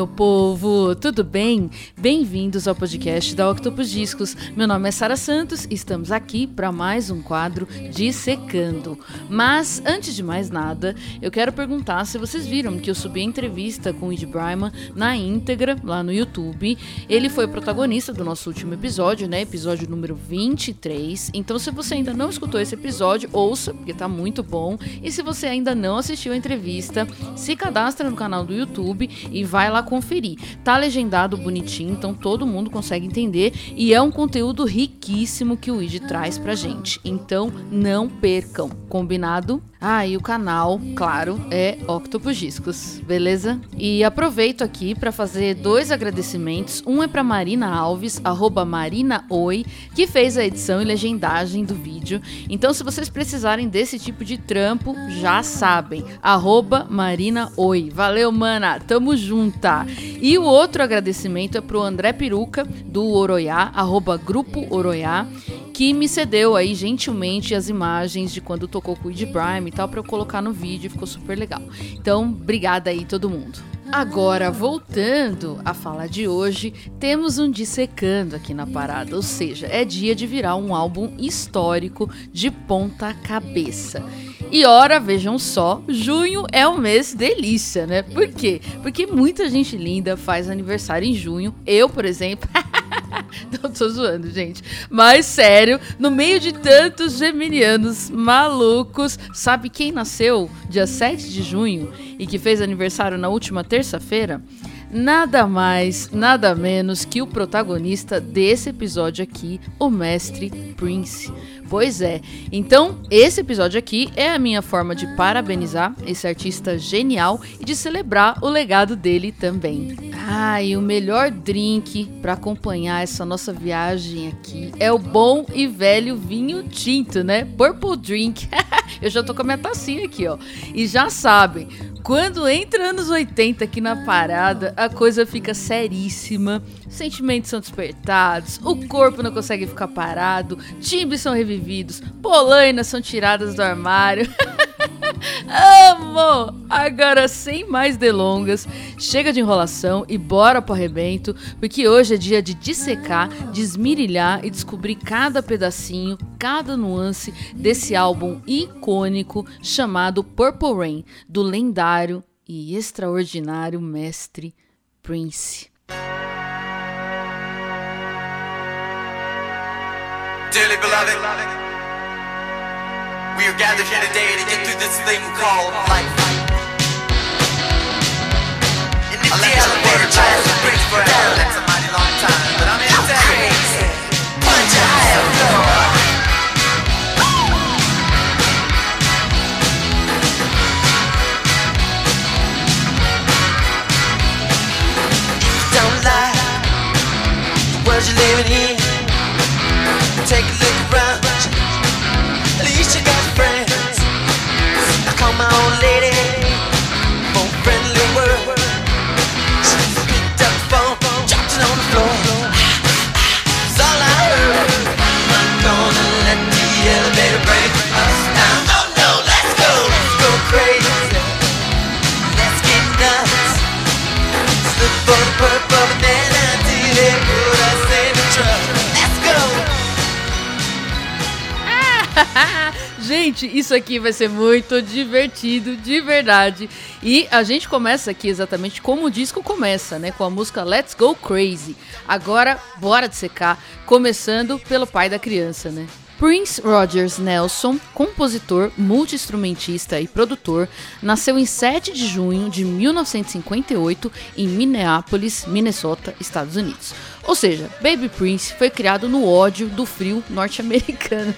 Meu povo, tudo bem? Bem-vindos ao podcast da Octopus Discos. Meu nome é Sara Santos e estamos aqui para mais um quadro Dissecando. Mas, antes de mais nada, eu quero perguntar se vocês viram que eu subi a entrevista com o Ed Bryman na íntegra lá no YouTube. Ele foi protagonista do nosso último episódio, né? Episódio número 23. Então, se você ainda não escutou esse episódio, ouça, porque tá muito bom. E se você ainda não assistiu a entrevista, se cadastra no canal do YouTube e vai lá conferir. Tá legendado bonitinho, então todo mundo consegue entender e é um conteúdo riquíssimo que o ID traz pra gente. Então não percam, combinado? Ah, e o canal, claro, é Octopus Discos, beleza? E aproveito aqui para fazer dois agradecimentos. Um é para Marina Alves, arroba Marina Oi, que fez a edição e legendagem do vídeo. Então, se vocês precisarem desse tipo de trampo, já sabem, arroba Marina Oi. Valeu, mana, tamo junta! E o outro agradecimento é pro André Peruca, do Oroiá, arroba Grupo Oroiá, que me cedeu aí gentilmente as imagens de quando tocou Ed Prime e tal para eu colocar no vídeo, ficou super legal. Então, obrigada aí todo mundo. Agora, voltando à fala de hoje, temos um dissecando aqui na parada, ou seja, é dia de virar um álbum histórico de ponta cabeça. E ora, vejam só, junho é um mês delícia, né? Por quê? Porque muita gente linda faz aniversário em junho. Eu, por exemplo. Não tô zoando, gente. Mas sério, no meio de tantos geminianos malucos, sabe quem nasceu dia 7 de junho e que fez aniversário na última terça-feira? Nada mais, nada menos que o protagonista desse episódio aqui, o mestre Prince. Pois é. Então, esse episódio aqui é a minha forma de parabenizar esse artista genial e de celebrar o legado dele também. Ah, e o melhor drink para acompanhar essa nossa viagem aqui é o bom e velho vinho tinto, né? Purple Drink. Eu já tô com a minha tacinha aqui, ó. E já sabem, quando entra anos 80 aqui na parada, a coisa fica seríssima. Sentimentos são despertados, o corpo não consegue ficar parado, timbres são revividos, polainas são tiradas do armário. Amo! Agora, sem mais delongas, chega de enrolação e bora pro arrebento, porque hoje é dia de dissecar, desmirilhar e descobrir cada pedacinho, cada nuance desse álbum icônico chamado Purple Rain, do lendário e extraordinário mestre Prince. Dearly beloved. We are gathered here today to get through this thing called life. And if the elevator tries to break forever, that's a mighty long time. But I'm to crazy. Punch higher, Don't lie, the world you're living in. gente, isso aqui vai ser muito divertido, de verdade. E a gente começa aqui exatamente como o disco começa, né? Com a música Let's Go Crazy. Agora, bora de secar, começando pelo pai da criança, né? Prince Rogers Nelson, compositor, multiinstrumentista e produtor, nasceu em 7 de junho de 1958 em Minneapolis, Minnesota, Estados Unidos. Ou seja, Baby Prince foi criado no ódio do frio norte-americano.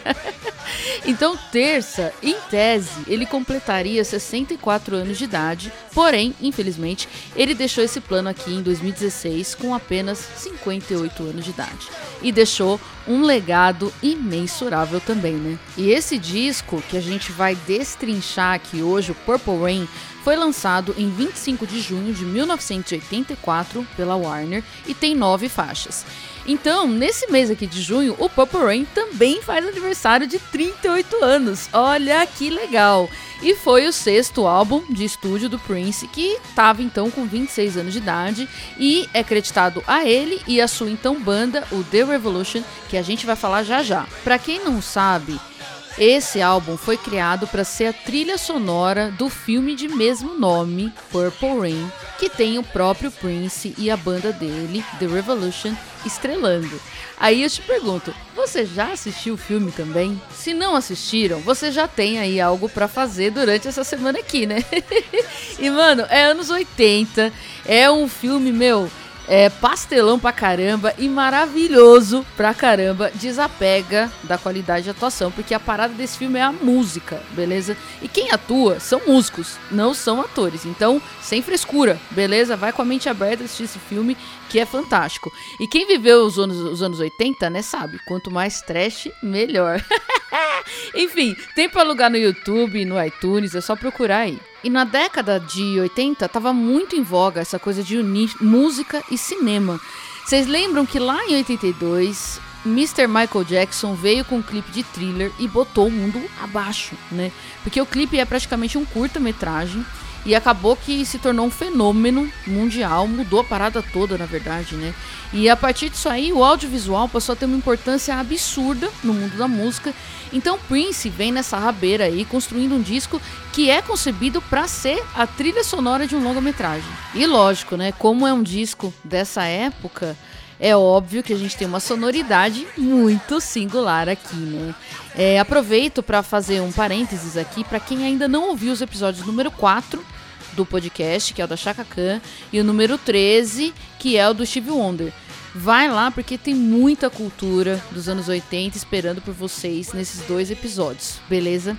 então, terça, em tese, ele completaria 64 anos de idade, porém, infelizmente, ele deixou esse plano aqui em 2016 com apenas 58 anos de idade. E deixou um legado imensurável também, né? E esse disco que a gente vai destrinchar aqui hoje, o Purple Rain, foi lançado em 25 de junho de 1984 pela Warner e tem nove faixas. Então, nesse mês aqui de junho, o Purple Rain também faz aniversário de 38 anos. Olha que legal! E foi o sexto álbum de estúdio do Prince, que estava então com 26 anos de idade e é creditado a ele e a sua então banda, o The Revolution, que a gente vai falar já já. Para quem não sabe, esse álbum foi criado para ser a trilha sonora do filme de mesmo nome, Purple Rain, que tem o próprio Prince e a banda dele, The Revolution, estrelando. Aí eu te pergunto, você já assistiu o filme também? Se não assistiram, você já tem aí algo para fazer durante essa semana aqui, né? e mano, é anos 80, é um filme meu é pastelão pra caramba e maravilhoso pra caramba. Desapega da qualidade de atuação, porque a parada desse filme é a música, beleza? E quem atua são músicos, não são atores. Então, sem frescura, beleza? Vai com a mente aberta assistir esse filme, que é fantástico. E quem viveu os anos, os anos 80, né, sabe? Quanto mais trash, melhor. Enfim, tem pra alugar no YouTube, no iTunes, é só procurar aí. E na década de 80 tava muito em voga essa coisa de unir música e cinema. Vocês lembram que lá em 82, Mr. Michael Jackson veio com um clipe de thriller e botou o mundo abaixo, né? Porque o clipe é praticamente um curta-metragem e acabou que se tornou um fenômeno mundial, mudou a parada toda, na verdade, né? E a partir disso aí, o audiovisual passou a ter uma importância absurda no mundo da música. Então Prince vem nessa rabeira aí, construindo um disco que é concebido para ser a trilha sonora de um longa-metragem. E lógico, né? Como é um disco dessa época, é óbvio que a gente tem uma sonoridade muito singular aqui, né? É, aproveito para fazer um parênteses aqui para quem ainda não ouviu os episódios número 4 do podcast, que é o da Chaka Khan, e o número 13, que é o do Steve Wonder. Vai lá porque tem muita cultura dos anos 80 esperando por vocês nesses dois episódios, beleza?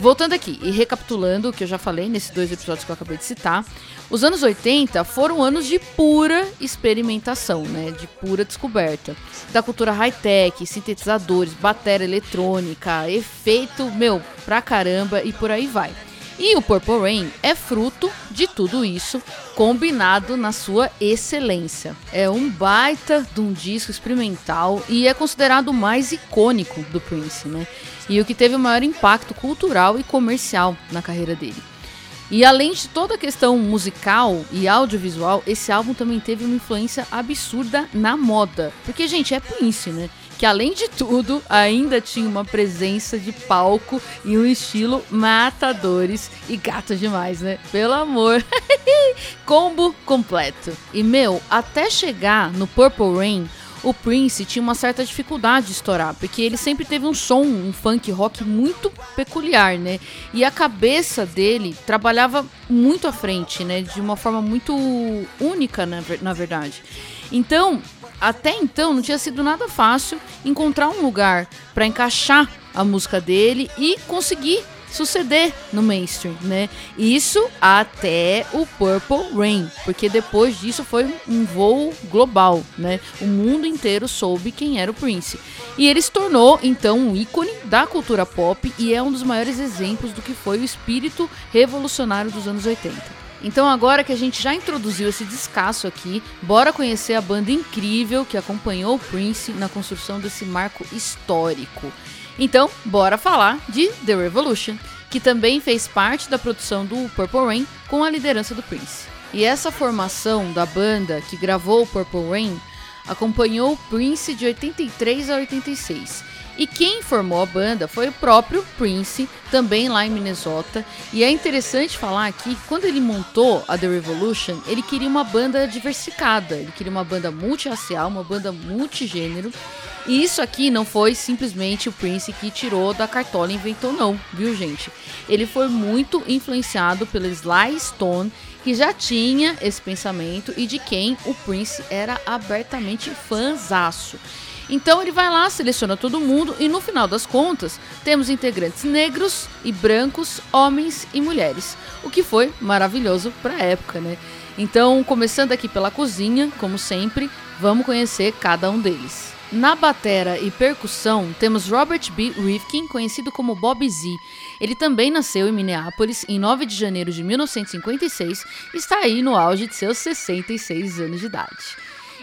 Voltando aqui e recapitulando o que eu já falei nesses dois episódios que eu acabei de citar, os anos 80 foram anos de pura experimentação, né? De pura descoberta. Da cultura high-tech, sintetizadores, bateria eletrônica, efeito, meu, pra caramba e por aí vai. E o Purple Rain é fruto de tudo isso, combinado na sua excelência. É um baita de um disco experimental e é considerado o mais icônico do Prince, né? E o que teve o maior impacto cultural e comercial na carreira dele. E além de toda a questão musical e audiovisual, esse álbum também teve uma influência absurda na moda. Porque, gente, é Prince, né? Que além de tudo ainda tinha uma presença de palco e um estilo matadores e gato demais, né? Pelo amor. Combo completo. E meu, até chegar no Purple Rain, o Prince tinha uma certa dificuldade de estourar, porque ele sempre teve um som, um funk rock muito peculiar, né? E a cabeça dele trabalhava muito à frente, né? De uma forma muito única, na, na verdade. Então, até então não tinha sido nada fácil encontrar um lugar para encaixar a música dele e conseguir suceder no mainstream, né? Isso até o Purple Rain, porque depois disso foi um voo global, né? O mundo inteiro soube quem era o Prince. E ele se tornou então um ícone da cultura pop e é um dos maiores exemplos do que foi o espírito revolucionário dos anos 80. Então agora que a gente já introduziu esse descasso aqui, bora conhecer a banda incrível que acompanhou o Prince na construção desse marco histórico. Então, bora falar de The Revolution, que também fez parte da produção do Purple Rain com a liderança do Prince. E essa formação da banda que gravou o Purple Rain acompanhou o Prince de 83 a 86 e quem formou a banda foi o próprio Prince, também lá em Minnesota. E é interessante falar aqui que quando ele montou a The Revolution, ele queria uma banda diversificada, ele queria uma banda multirracial, uma banda multigênero. E isso aqui não foi simplesmente o Prince que tirou da cartola e inventou, não, viu, gente? Ele foi muito influenciado pelo Sly Stone, que já tinha esse pensamento e de quem o Prince era abertamente fãzaço. Então ele vai lá, seleciona todo mundo e no final das contas temos integrantes negros e brancos, homens e mulheres, o que foi maravilhoso para a época, né? Então, começando aqui pela cozinha, como sempre, vamos conhecer cada um deles. Na batera e percussão, temos Robert B. Rifkin, conhecido como Bob Z. Ele também nasceu em Minneapolis em 9 de janeiro de 1956 e está aí no auge de seus 66 anos de idade.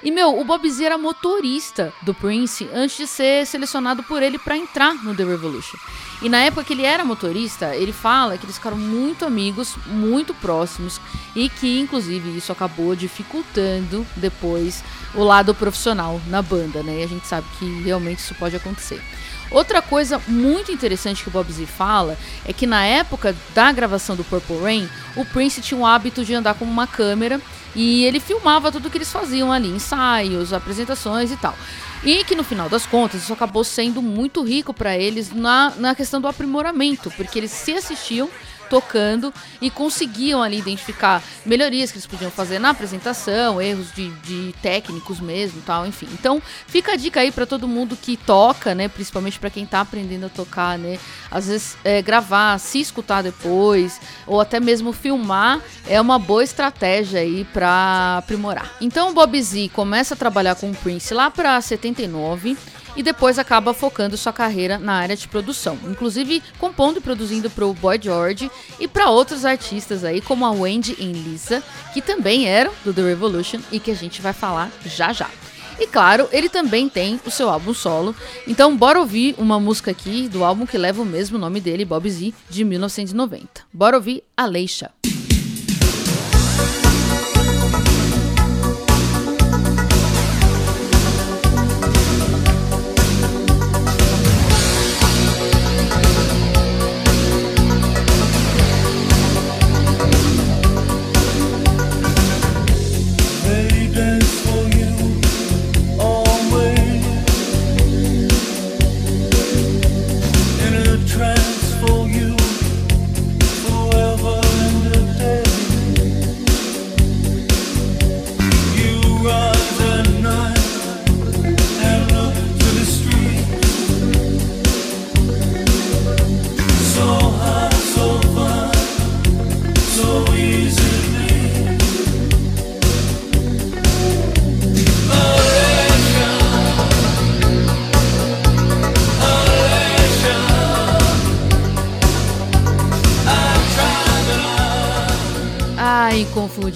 E meu, o Bob Z era motorista do Prince antes de ser selecionado por ele para entrar no The Revolution. E na época que ele era motorista, ele fala que eles ficaram muito amigos, muito próximos e que inclusive isso acabou dificultando depois o lado profissional na banda, né? E a gente sabe que realmente isso pode acontecer. Outra coisa muito interessante que o Bob Z fala é que na época da gravação do Purple Rain, o Prince tinha o hábito de andar com uma câmera e ele filmava tudo que eles faziam ali, ensaios, apresentações e tal. E que no final das contas isso acabou sendo muito rico para eles na, na questão do aprimoramento, porque eles se assistiam tocando e conseguiam ali identificar melhorias que eles podiam fazer na apresentação, erros de, de técnicos mesmo, tal, enfim. Então, fica a dica aí para todo mundo que toca, né, principalmente para quem tá aprendendo a tocar, né, às vezes é, gravar, se escutar depois ou até mesmo filmar é uma boa estratégia aí para aprimorar. Então, o Bob Z começa a trabalhar com o Prince lá para 79 e depois acaba focando sua carreira na área de produção, inclusive compondo e produzindo para o Boy George e para outros artistas aí como a Wendy e Lisa, que também eram do The Revolution e que a gente vai falar já já. E claro, ele também tem o seu álbum solo. Então, bora ouvir uma música aqui do álbum que leva o mesmo nome dele, Bob Z, de 1990. Bora ouvir Aleixa.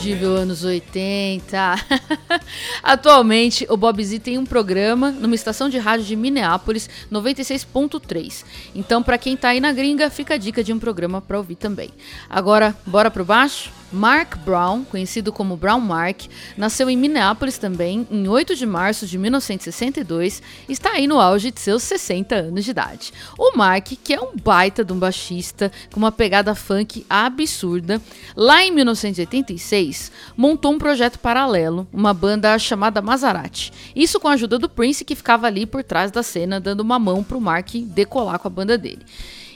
Inconfundível anos 80. Atualmente, o Bob Z tem um programa numa estação de rádio de Minneapolis, 96.3. Então, para quem tá aí na gringa, fica a dica de um programa para ouvir também. Agora, bora pro baixo? Mark Brown, conhecido como Brown Mark, nasceu em Minneapolis também em 8 de março de 1962 e está aí no auge de seus 60 anos de idade. O Mark, que é um baita de um baixista com uma pegada funk absurda, lá em 1986 montou um projeto paralelo, uma banda chamada Maserati. Isso com a ajuda do Prince que ficava ali por trás da cena dando uma mão pro Mark decolar com a banda dele.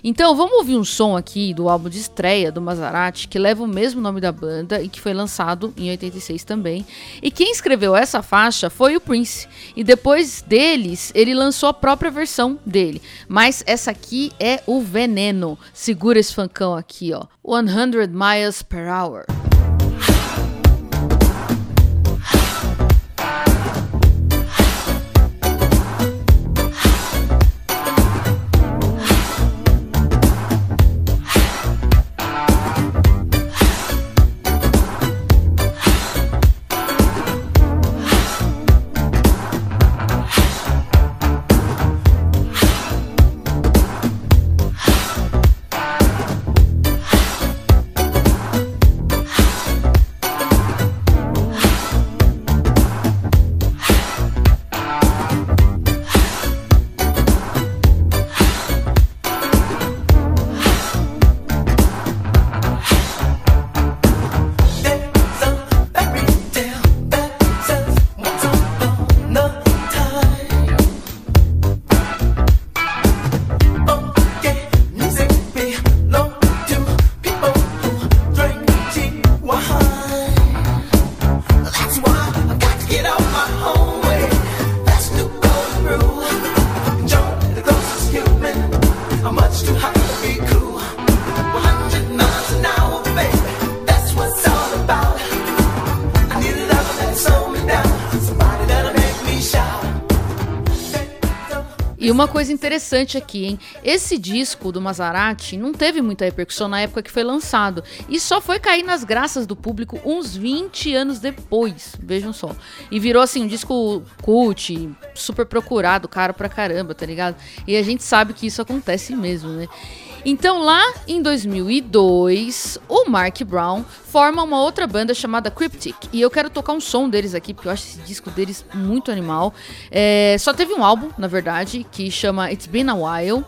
Então vamos ouvir um som aqui do álbum de estreia do Maserati, que leva o mesmo nome da banda e que foi lançado em 86 também. E quem escreveu essa faixa foi o Prince. E depois deles, ele lançou a própria versão dele. Mas essa aqui é o veneno. Segura esse funkão aqui, ó. 100 miles per hour. Interessante aqui, hein? Esse disco do Maserati não teve muita repercussão na época que foi lançado e só foi cair nas graças do público uns 20 anos depois, vejam só. E virou assim um disco cult, super procurado, caro pra caramba, tá ligado? E a gente sabe que isso acontece mesmo, né? Então, lá em 2002, o Mark Brown forma uma outra banda chamada Cryptic. E eu quero tocar um som deles aqui, porque eu acho esse disco deles muito animal. É, só teve um álbum, na verdade, que chama It's Been a While.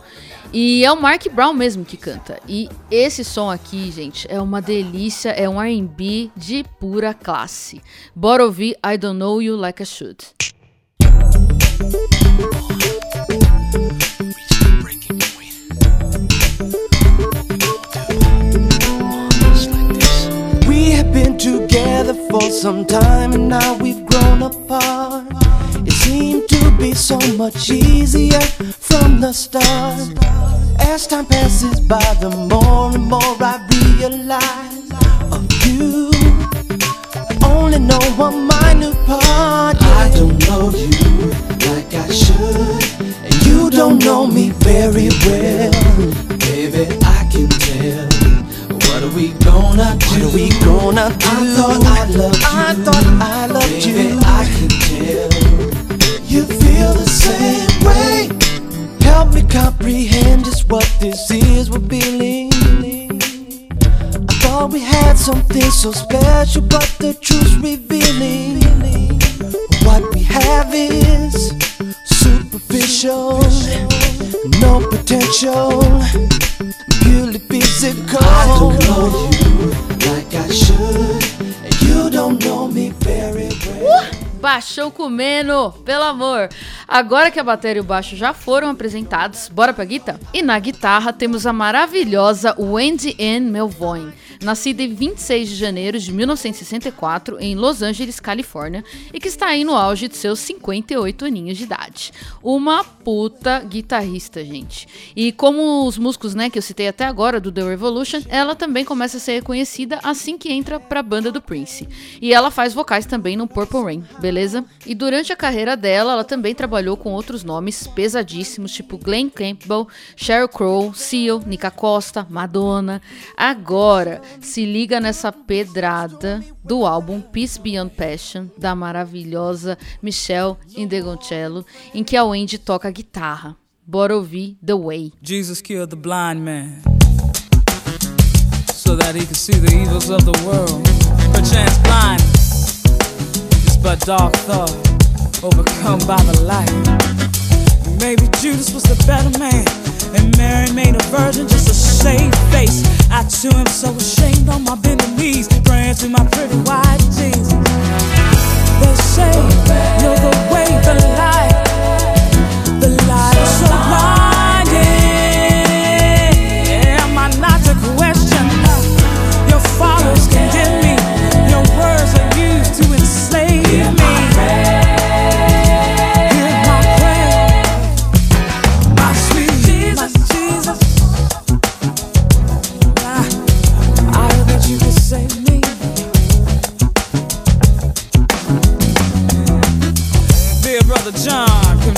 E é o Mark Brown mesmo que canta. E esse som aqui, gente, é uma delícia, é um R&B de pura classe. Bora ouvir I Don't Know You Like I Should. Together for some time and now we've grown apart. It seemed to be so much easier from the start. As time passes by, the more and more I realize of you. I only know one minute part. Yeah. I don't know you like I should, and you don't know me very well. Baby, I can tell. What are we gonna do? What are we gonna do? I thought I loved you. I thought I loved Baby, you. I can tell you feel the same way. Help me comprehend just what this is we're feeling. I thought we had something so special, but the truth's revealing. What we have is superficial, no potential Baixão comendo, pelo amor. Agora que a bateria e o baixo já foram apresentados, bora pra guitarra? E na guitarra temos a maravilhosa Wendy Ann Melvoin nascida em 26 de janeiro de 1964 em Los Angeles, Califórnia, e que está aí no auge de seus 58 aninhos de idade. Uma puta guitarrista, gente. E como os músicos, né, que eu citei até agora do The Revolution, ela também começa a ser reconhecida assim que entra para a banda do Prince. E ela faz vocais também no Purple Rain, beleza? E durante a carreira dela, ela também trabalhou com outros nomes pesadíssimos, tipo Glenn Campbell, Sheryl Crow, Seal, Nika Costa, Madonna. Agora, se liga nessa pedrada do álbum Peace Beyond Passion, da maravilhosa Michelle Indegoncello, em que a Wendy toca guitarra. Bora ouvir The Way. Jesus killed the blind man so that he could see the evils of the world. Perchance blind is but dark thought overcome by the light. Maybe Judas was the better man. And Mary made a virgin just to save face. I too am so ashamed on my bending knees, praying to my pretty white Jesus. They say you're the way, the light,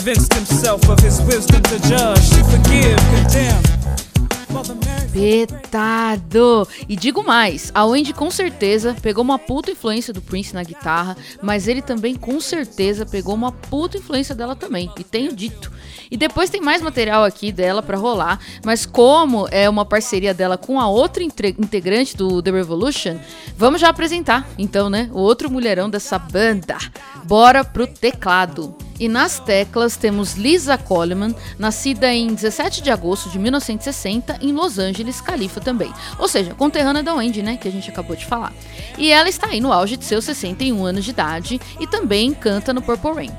convinced himself of his wisdom to judge, to forgive, condemn. Petado! E digo mais, a Wendy com certeza pegou uma puta influência do Prince na guitarra, mas ele também com certeza pegou uma puta influência dela também, e tenho dito. E depois tem mais material aqui dela para rolar, mas como é uma parceria dela com a outra integrante do The Revolution, vamos já apresentar, então, né, o outro mulherão dessa banda. Bora pro teclado. E nas teclas temos Lisa Coleman, nascida em 17 de agosto de 1960 em Los Angeles, Califa também. Ou seja, conterrânea da Wendy, né, que a gente acabou de falar. E ela está aí no auge de seus 61 anos de idade e também canta no Purple Rain.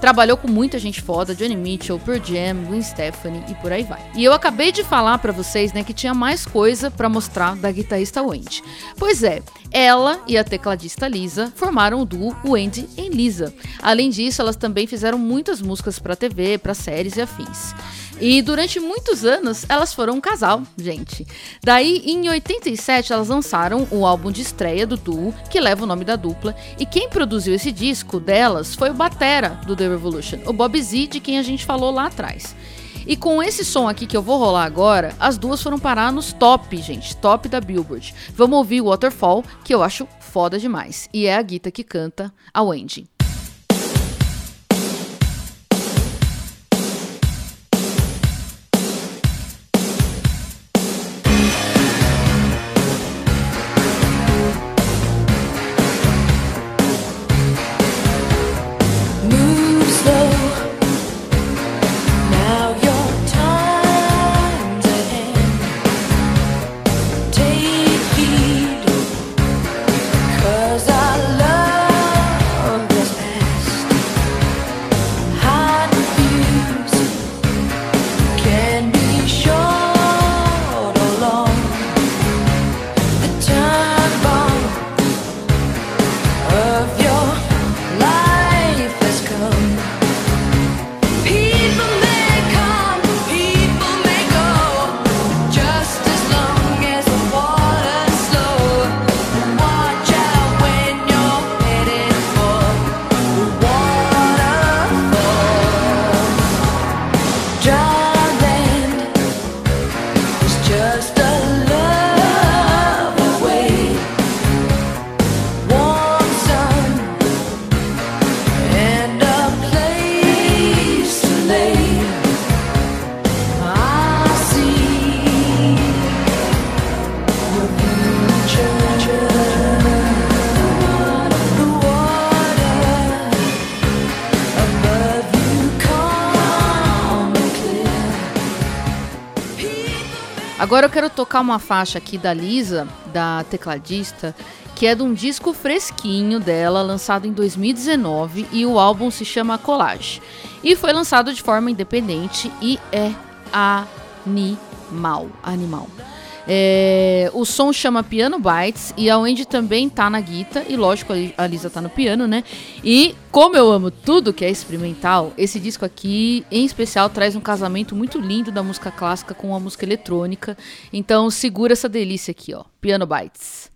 Trabalhou com muita gente foda, Johnny Mitchell, Pearl Jam, Gwen Stefani e por aí vai. E eu acabei de falar para vocês, né, que tinha mais coisa para mostrar da guitarrista Wendy. Pois é, ela e a tecladista Lisa formaram o duo Wendy em Lisa. Além disso, elas também fizeram muitas músicas para TV, para séries e afins. E durante muitos anos elas foram um casal, gente. Daí, em 87, elas lançaram o álbum de estreia do duo, que leva o nome da dupla. E quem produziu esse disco delas foi o Batera do The Revolution, o Bob Z, de quem a gente falou lá atrás. E com esse som aqui que eu vou rolar agora, as duas foram parar nos top, gente, top da Billboard. Vamos ouvir Waterfall, que eu acho foda demais. E é a Guita que canta a Wendy. Agora eu quero tocar uma faixa aqui da Lisa, da tecladista, que é de um disco fresquinho dela, lançado em 2019, e o álbum se chama Collage. E foi lançado de forma independente e é animal, animal. É, o som chama Piano Bites e a Wendy também tá na guitarra e lógico a Lisa tá no piano, né? E como eu amo tudo que é experimental, esse disco aqui em especial traz um casamento muito lindo da música clássica com a música eletrônica. Então segura essa delícia aqui, ó. Piano Bites.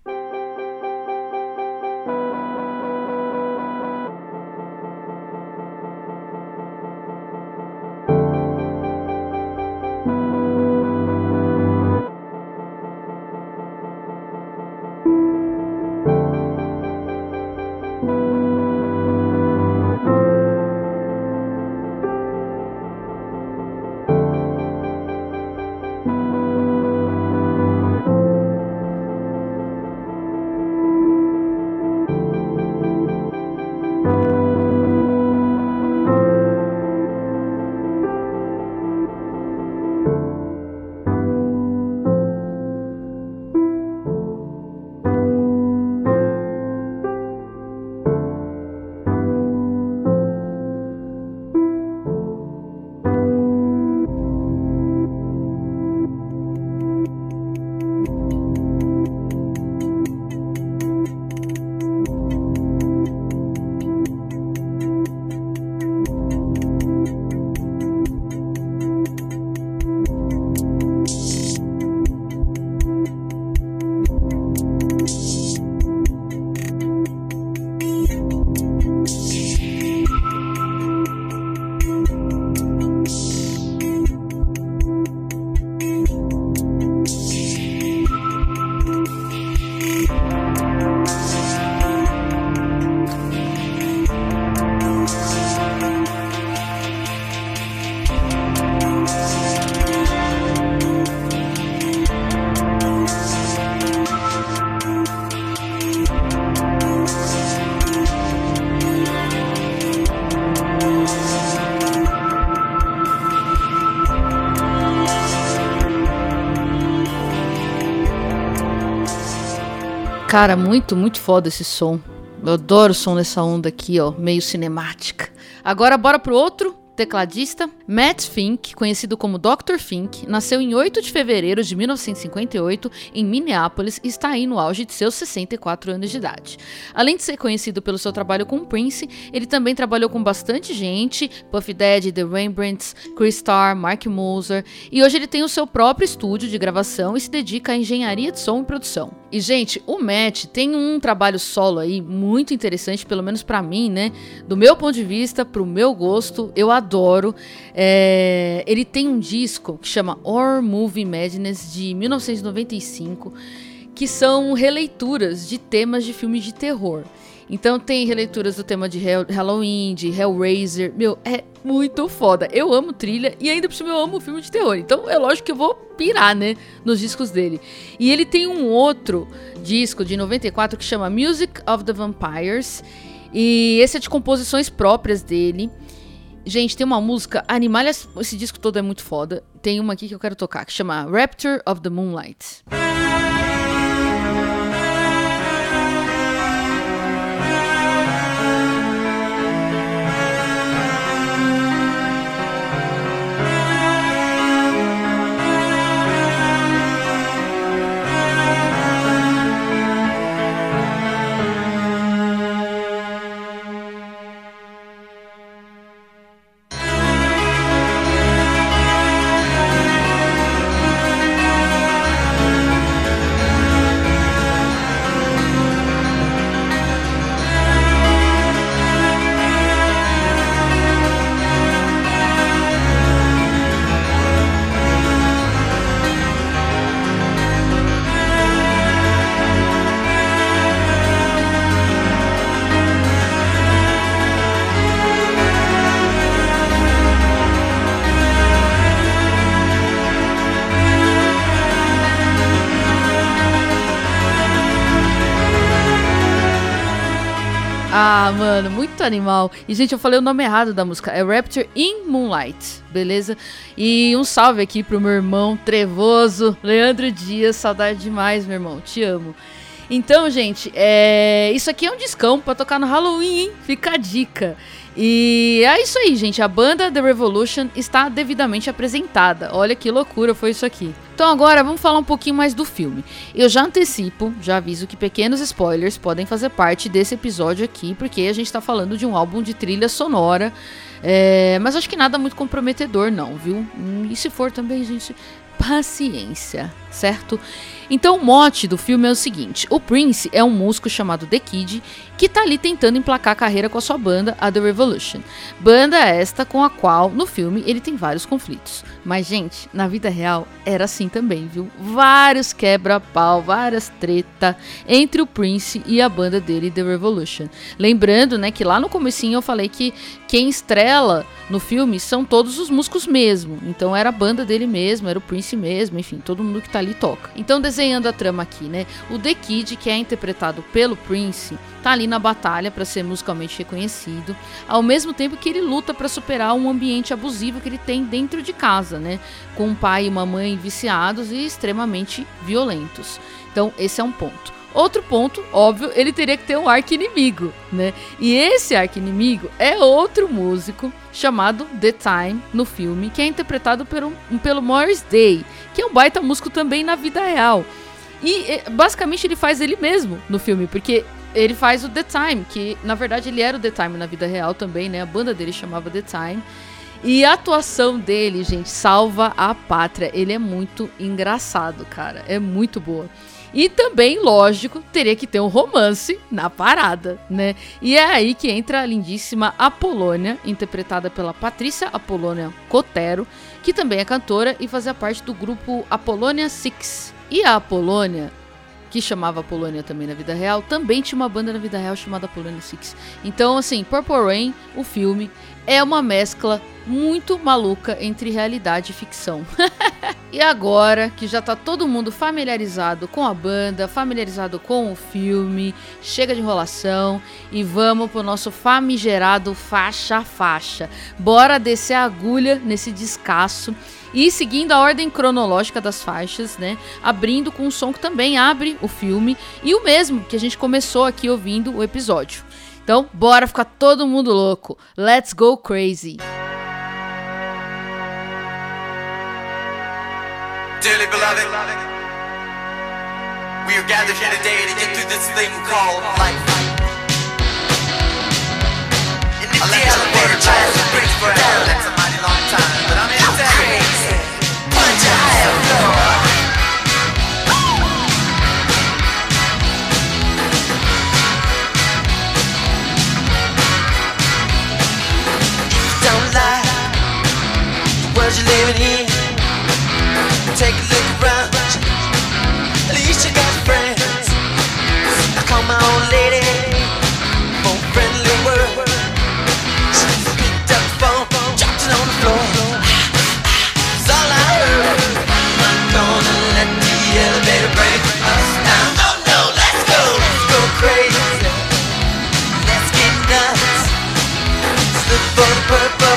Cara, muito, muito foda esse som. Eu adoro o som dessa onda aqui, ó, meio cinemática. Agora bora pro outro tecladista. Matt Fink, conhecido como Dr. Fink, nasceu em 8 de fevereiro de 1958 em Minneapolis e está aí no auge de seus 64 anos de idade. Além de ser conhecido pelo seu trabalho com Prince, ele também trabalhou com bastante gente, Puff Daddy, The Rembrandts, Chris Starr, Mark Moser, e hoje ele tem o seu próprio estúdio de gravação e se dedica à engenharia de som e produção. E gente, o Matt tem um trabalho solo aí muito interessante, pelo menos para mim, né? Do meu ponto de vista, pro meu gosto, eu adoro adoro. É, ele tem um disco que chama Horror Movie Madness de 1995, que são releituras de temas de filmes de terror. Então tem releituras do tema de Halloween, de Hellraiser. Meu, é muito foda. Eu amo trilha e ainda por cima eu amo filme de terror. Então é lógico que eu vou pirar, né, nos discos dele. E ele tem um outro disco de 94 que chama Music of the Vampires. E esse é de composições próprias dele. Gente, tem uma música, Animalhas, esse disco todo é muito foda. Tem uma aqui que eu quero tocar, que chama Rapture of the Moonlight. Ah, mano, muito animal. E, gente, eu falei o nome errado da música. É Rapture in Moonlight, beleza? E um salve aqui pro meu irmão trevoso, Leandro Dias. Saudade demais, meu irmão. Te amo. Então, gente, é... isso aqui é um discão pra tocar no Halloween, hein? Fica a dica. E é isso aí, gente. A banda The Revolution está devidamente apresentada. Olha que loucura foi isso aqui. Então agora vamos falar um pouquinho mais do filme. Eu já antecipo, já aviso que pequenos spoilers podem fazer parte desse episódio aqui, porque a gente está falando de um álbum de trilha sonora. É, mas acho que nada muito comprometedor, não, viu? E se for também, gente, paciência, certo? Então o mote do filme é o seguinte: o Prince é um músico chamado The Kid que tá ali tentando emplacar a carreira com a sua banda, a The Revolution. Banda esta com a qual, no filme, ele tem vários conflitos. Mas, gente, na vida real era assim também, viu? Vários quebra-pau, várias treta entre o Prince e a banda dele, The Revolution. Lembrando, né, que lá no comecinho eu falei que quem estrela no filme são todos os músicos mesmo. Então era a banda dele mesmo, era o Prince mesmo, enfim, todo mundo que tá ali toca. Então, desenhando a trama aqui, né? O The Kid, que é interpretado pelo Prince, tá ali na batalha para ser musicalmente reconhecido, ao mesmo tempo que ele luta para superar um ambiente abusivo que ele tem dentro de casa, né? Com um pai e uma mãe viciados e extremamente violentos. Então, esse é um ponto. Outro ponto, óbvio, ele teria que ter um arqui-inimigo, né? E esse arqui-inimigo é outro músico chamado The Time no filme, que é interpretado pelo, pelo Morris Day, que é um baita músico também na vida real. E basicamente ele faz ele mesmo no filme, porque ele faz o The Time, que na verdade ele era o The Time na vida real também, né? A banda dele chamava The Time. E a atuação dele, gente, salva a pátria. Ele é muito engraçado, cara. É muito boa. E também, lógico, teria que ter um romance na parada, né? E é aí que entra a lindíssima Apolônia, interpretada pela Patrícia Apolônia Cotero, que também é cantora e fazia parte do grupo Apolônia Six. E a Apolônia que chamava Polônia também na vida real, também tinha uma banda na vida real chamada Polônia Six. Então, assim, Purple Rain, o filme, é uma mescla muito maluca entre realidade e ficção. e agora que já tá todo mundo familiarizado com a banda, familiarizado com o filme, chega de enrolação e vamos pro nosso famigerado faixa a faixa. Bora descer a agulha nesse descasso e seguindo a ordem cronológica das faixas, né? Abrindo com um som que também abre o filme e o mesmo que a gente começou aqui ouvindo o episódio. Então, bora ficar todo mundo louco. Let's go crazy. We are gathered here today to get through this thing called life. Forever, that's a mighty long time. But I'm tell punch a floor. Don't the you're living in. Take a look you got friends. I call my old lady for friendly word. She picked up the phone, dropped it on the floor. It's all I heard. I'm not gonna let the elevator break us down. Oh no, let's go, let's go crazy. Let's get nuts. Look for the purple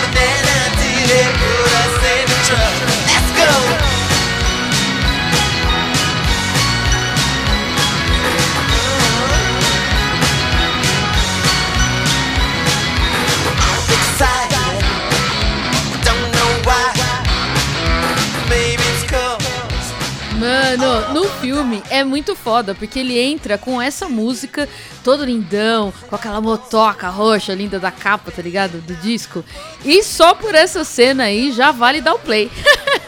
filme é muito foda, porque ele entra com essa música todo lindão, com aquela motoca roxa linda da capa, tá ligado? Do disco. E só por essa cena aí já vale dar o play.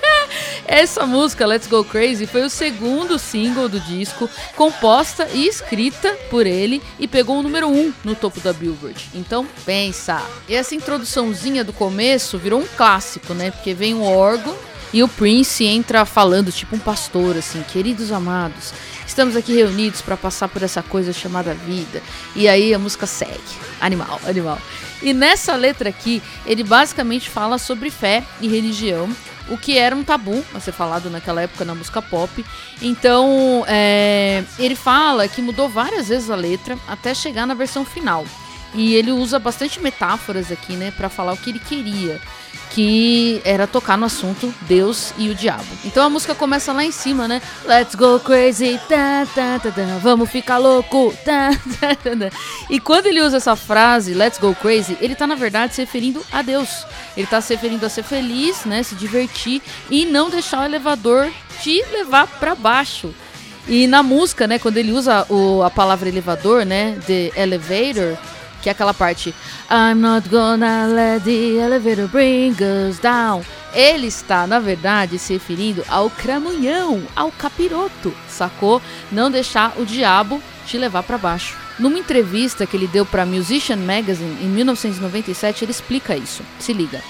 Essa música, Let's Go Crazy, foi o segundo single do disco, composta e escrita por ele e pegou o número 1 um no topo da Billboard. Então, pensa. E essa introduçãozinha do começo virou um clássico, né? Porque vem o órgão e o Prince entra falando, tipo um pastor, assim, queridos amados, estamos aqui reunidos para passar por essa coisa chamada vida. E aí a música segue. Animal, animal. E nessa letra aqui, ele basicamente fala sobre fé e religião, o que era um tabu a ser falado naquela época na música pop. Então, é, ele fala que mudou várias vezes a letra até chegar na versão final. E ele usa bastante metáforas aqui, né, para falar o que ele queria que era tocar no assunto Deus e o diabo. Então a música começa lá em cima, né? Let's go crazy, tá, tá, tá, tá. vamos ficar louco. Tá, tá, tá, tá. E quando ele usa essa frase, let's go crazy, ele tá na verdade se referindo a Deus. Ele tá se referindo a ser feliz, né, se divertir e não deixar o elevador te levar para baixo. E na música, né, quando ele usa o, a palavra elevador, né, the elevator, que é aquela parte I'm not gonna let the elevator bring us down. Ele está, na verdade, se referindo ao cramunhão, ao capiroto, sacou? Não deixar o diabo te levar para baixo. Numa entrevista que ele deu para Musician Magazine em 1997, ele explica isso. Se liga.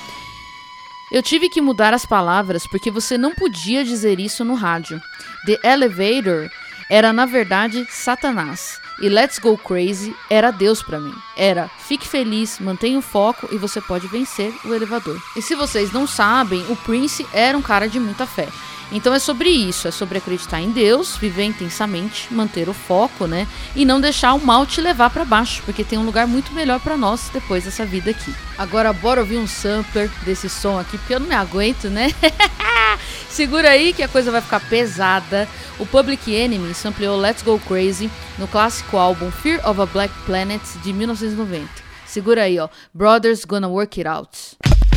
Eu tive que mudar as palavras porque você não podia dizer isso no rádio. The elevator era na verdade Satanás. E Let's Go Crazy era Deus para mim. Era fique feliz, mantenha o foco e você pode vencer o elevador. E se vocês não sabem, o Prince era um cara de muita fé. Então é sobre isso, é sobre acreditar em Deus, viver intensamente, manter o foco, né? E não deixar o mal te levar para baixo, porque tem um lugar muito melhor para nós depois dessa vida aqui. Agora bora ouvir um sampler desse som aqui, porque eu não me aguento, né? Segura aí que a coisa vai ficar pesada. O Public Enemy sampleou Let's Go Crazy no clássico álbum Fear of a Black Planet de 1990. Segura aí, ó. Brothers Gonna Work It Out.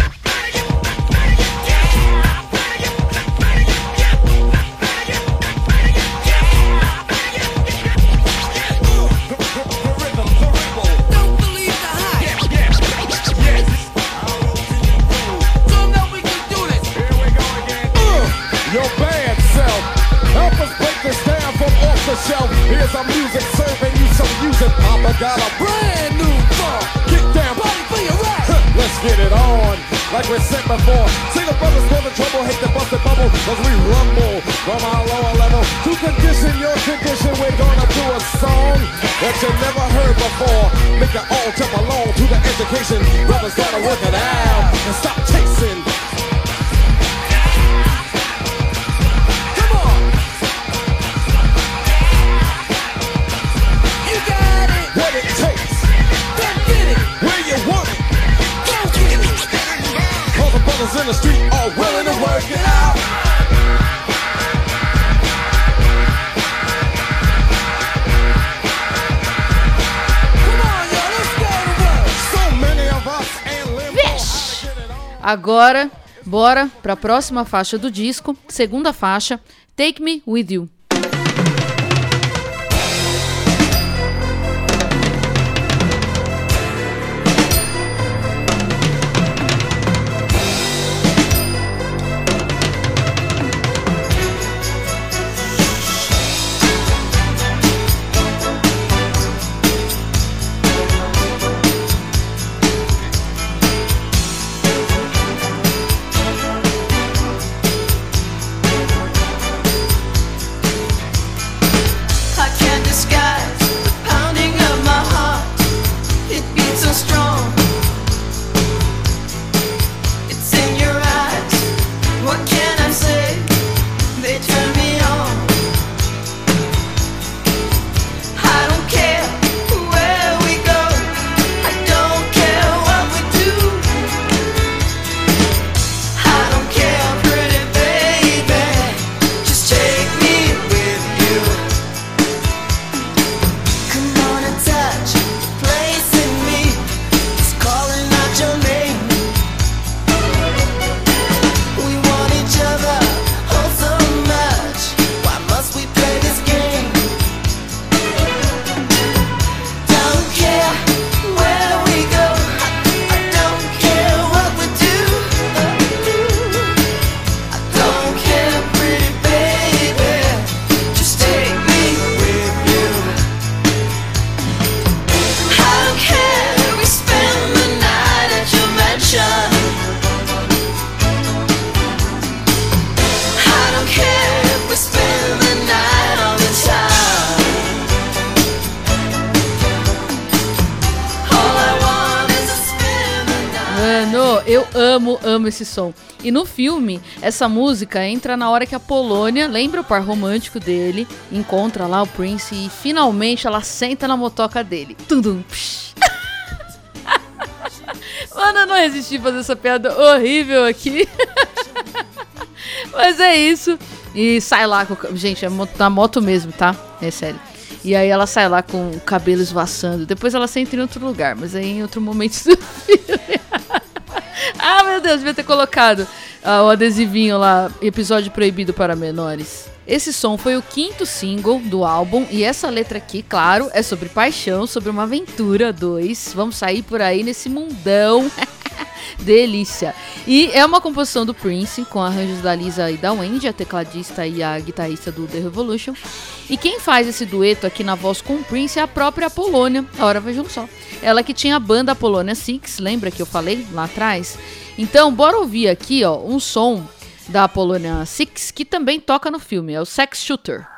Shelf. Here's our music serving you some music. Papa got a brand new funk. Kick down, Party for your rap. Let's get it on, like we said before. See the brothers for the trouble, hate the busted bubble, cause we rumble from our lower level. To condition your condition, we're gonna do a song that you never heard before. Make it all jump along to the education. Brothers gotta work it out and stop chasing. Brothers in the street are willing to work it out. Agora, bora pra próxima faixa do disco, segunda faixa, Take Me With You. Amo, esse som. E no filme, essa música entra na hora que a Polônia lembra o par romântico dele, encontra lá o Prince e finalmente ela senta na motoca dele. Tudum. Mano, eu não resisti a fazer essa piada horrível aqui. Mas é isso. E sai lá com. Gente, é na moto mesmo, tá? É sério. E aí ela sai lá com o cabelo esvoaçando. Depois ela senta em outro lugar, mas aí em outro momento do filme. Ah, meu Deus, devia ter colocado ah, o adesivinho lá, episódio proibido para menores. Esse som foi o quinto single do álbum e essa letra aqui, claro, é sobre paixão, sobre uma aventura 2. Vamos sair por aí nesse mundão. Delícia. E é uma composição do Prince, com arranjos da Lisa e da Wendy, a tecladista e a guitarrista do The Revolution. E quem faz esse dueto aqui na voz com o Prince é a própria Apolônia. Ora, vejam só. Ela que tinha a banda Apolônia Six, lembra que eu falei lá atrás? Então, bora ouvir aqui, ó, um som da Apolônia Six que também toca no filme, é o Sex Shooter.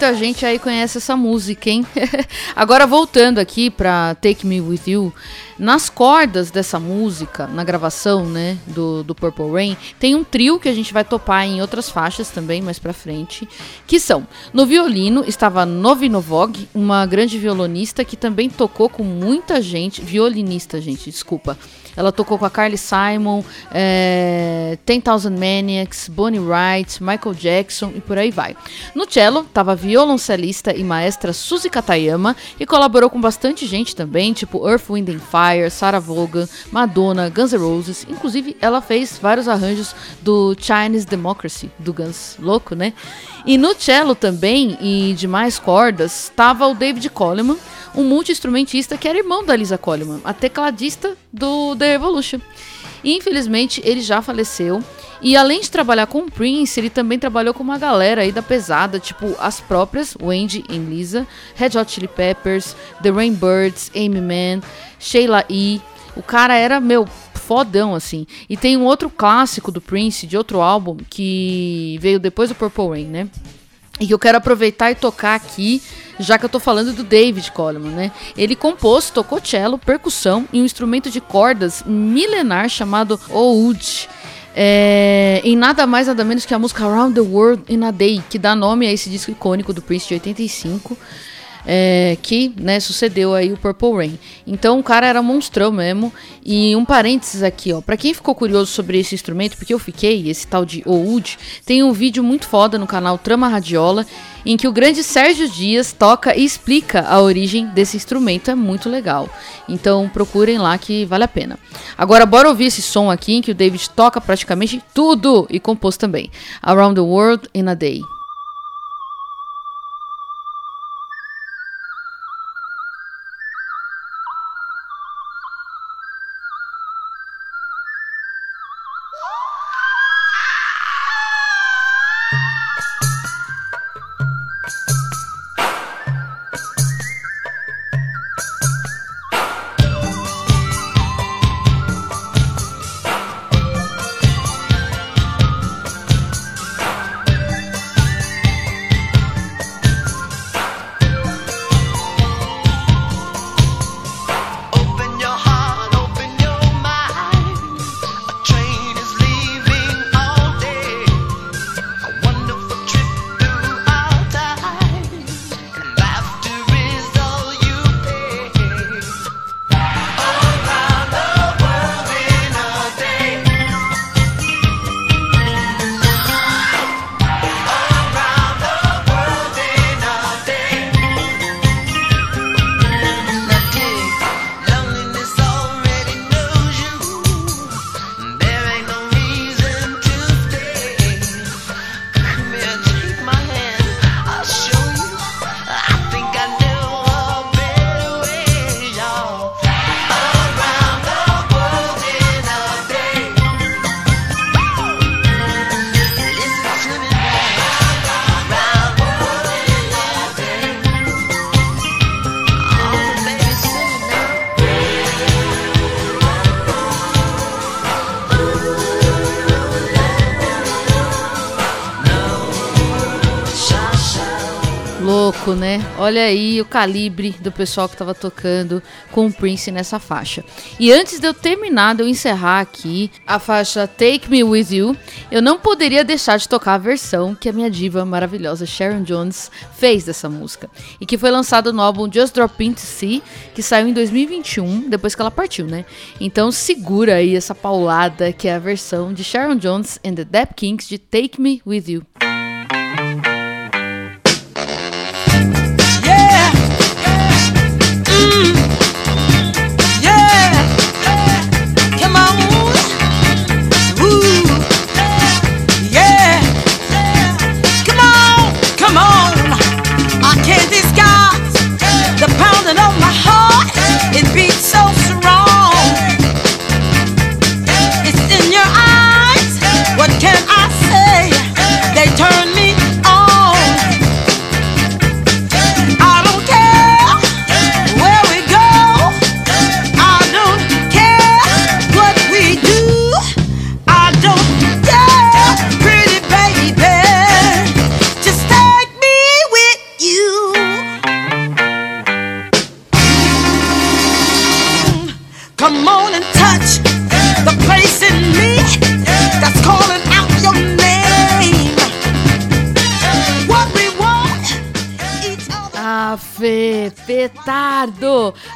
Muita gente aí conhece essa música, hein? Agora voltando aqui pra Take Me With You, nas cordas dessa música, na gravação, né, do, do Purple Rain, tem um trio que a gente vai topar em outras faixas também mais pra frente, que são, no violino estava Novinovog, uma grande violonista que também tocou com muita gente, violinista, gente, desculpa. Ela tocou com a Carly Simon, é, 10,000 Maniacs, Bonnie Wright, Michael Jackson e por aí vai. No cello, tava a violoncelista e maestra Suzy Katayama e colaborou com bastante gente também, tipo Earth, Wind and Fire, Sarah Vaughan, Madonna, Guns N' Roses. Inclusive, ela fez vários arranjos do Chinese Democracy, do Guns, louco, né? E no cello também, e de mais cordas, tava o David Coleman, um multi-instrumentista que era irmão da Lisa Coleman, a tecladista do The Revolution. E, infelizmente, ele já faleceu. E além de trabalhar com o Prince, ele também trabalhou com uma galera aí da pesada, tipo as próprias Wendy e Lisa, Red Hot Chili Peppers, The Rainbirds, Amy Mann, Sheila E. O cara era, meu, fodão, assim. E tem um outro clássico do Prince, de outro álbum, que veio depois do Purple Rain, né? E que eu quero aproveitar e tocar aqui, já que eu tô falando do David Coleman, né? Ele compôs, tocou cello, percussão e um instrumento de cordas milenar chamado oud. É, em nada mais nada menos que a música Around the World in a Day, que dá nome a esse disco icônico do Prince de 85, é, que né, sucedeu aí o Purple Rain. Então o cara era monstrão mesmo. E um parênteses aqui, ó, para quem ficou curioso sobre esse instrumento, porque eu fiquei, esse tal de oud, tem um vídeo muito foda no canal Trama Radiola, em que o grande Sérgio Dias toca e explica a origem desse instrumento, é muito legal. Então procurem lá que vale a pena. Agora bora ouvir esse som aqui em que o David toca praticamente tudo e compôs também. Around the World in a Day. Oh! louco, né? Olha aí o calibre do pessoal que tava tocando com o Prince nessa faixa. E antes de eu terminar, de eu encerrar aqui a faixa Take Me With You, eu não poderia deixar de tocar a versão que a minha diva maravilhosa Sharon Jones fez dessa música. E que foi lançado no álbum Just Drop In To See, que saiu em 2021, depois que ela partiu, né? Então segura aí essa paulada que é a versão de Sharon Jones and the Dap Kings de Take Me With You.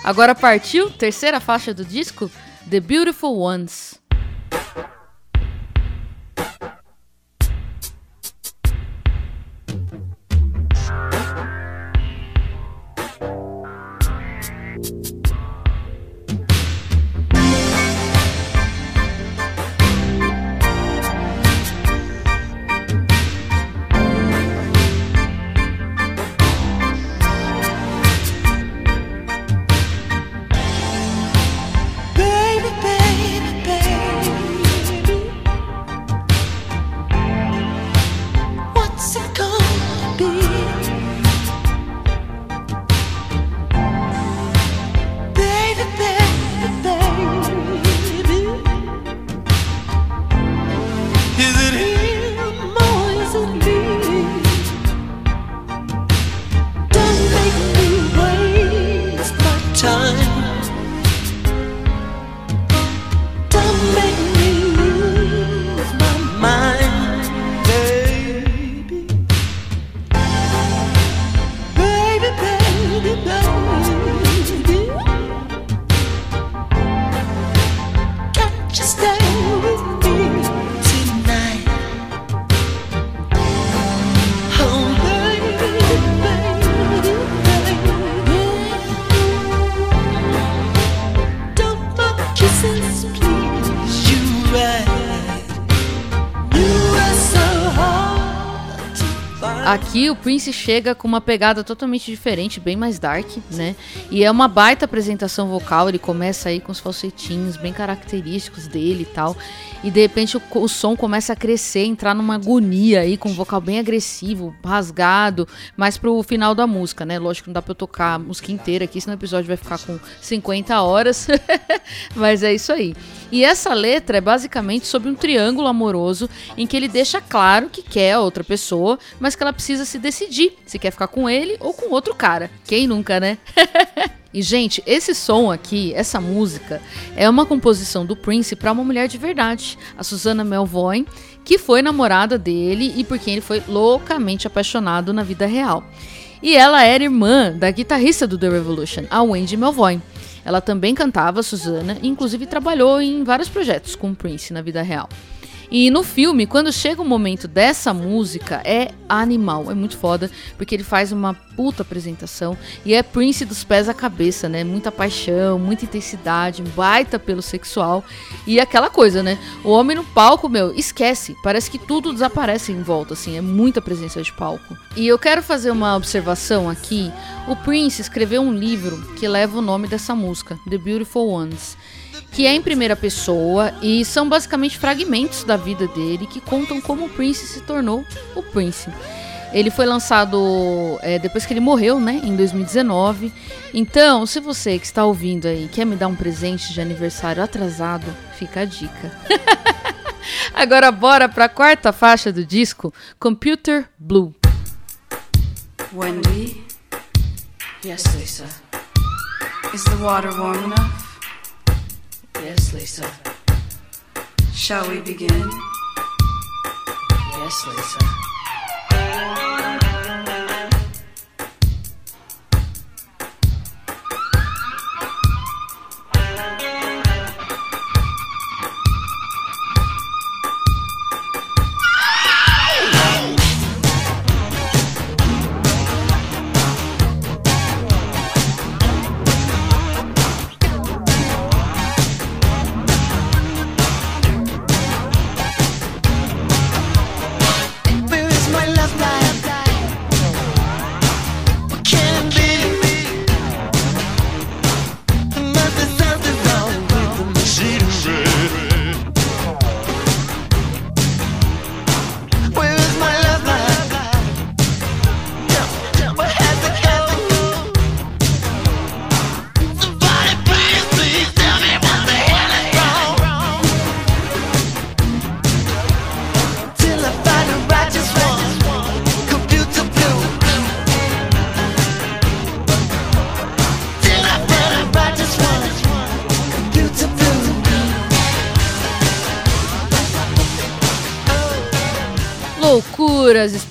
Agora partiu, terceira faixa do disco, The Beautiful Ones. Aqui o Prince chega com uma pegada totalmente diferente, bem mais dark, né? E é uma baita apresentação vocal, ele começa aí com os falsetinhos bem característicos dele e tal. E de repente o, o som começa a crescer, entrar numa agonia aí, com um vocal bem agressivo, rasgado, mais pro final da música, né? Lógico que não dá pra eu tocar a música inteira aqui, senão o episódio vai ficar com 50 horas. Mas é isso aí. E essa letra é basicamente sobre um triângulo amoroso em que ele deixa claro que quer a outra pessoa, mas que ela precisa se decidir se quer ficar com ele ou com outro cara. Quem nunca, né? E, gente, esse som aqui, essa música, é uma composição do Prince para uma mulher de verdade, a Susana Melvoin, que foi namorada dele e por quem ele foi loucamente apaixonado na vida real. E ela era irmã da guitarrista do The Revolution, a Wendy Melvoin. Ela também cantava Susana inclusive trabalhou em vários projetos com o Prince na vida real. E no filme, quando chega o momento dessa música, é animal, é muito foda, porque ele faz uma puta apresentação e é Prince dos pés à cabeça, né? Muita paixão, muita intensidade, baita pelo sexual e aquela coisa, né? O homem no palco, meu, esquece, parece que tudo desaparece em volta, assim, é muita presença de palco. E eu quero fazer uma observação aqui. O Prince escreveu um livro que leva o nome dessa música, The Beautiful Ones que é em primeira pessoa e são basicamente fragmentos da vida dele que contam como o Prince se tornou o Prince. Ele foi lançado é, depois que ele morreu, né, em 2019. Então, se você que está ouvindo aí quer me dar um presente de aniversário atrasado, fica a dica. Agora bora para a quarta faixa do disco, Computer Blue. Wendy, Yes, Lisa. Is the water warm enough? Yes, Lisa. Shall we begin? Yes, Lisa.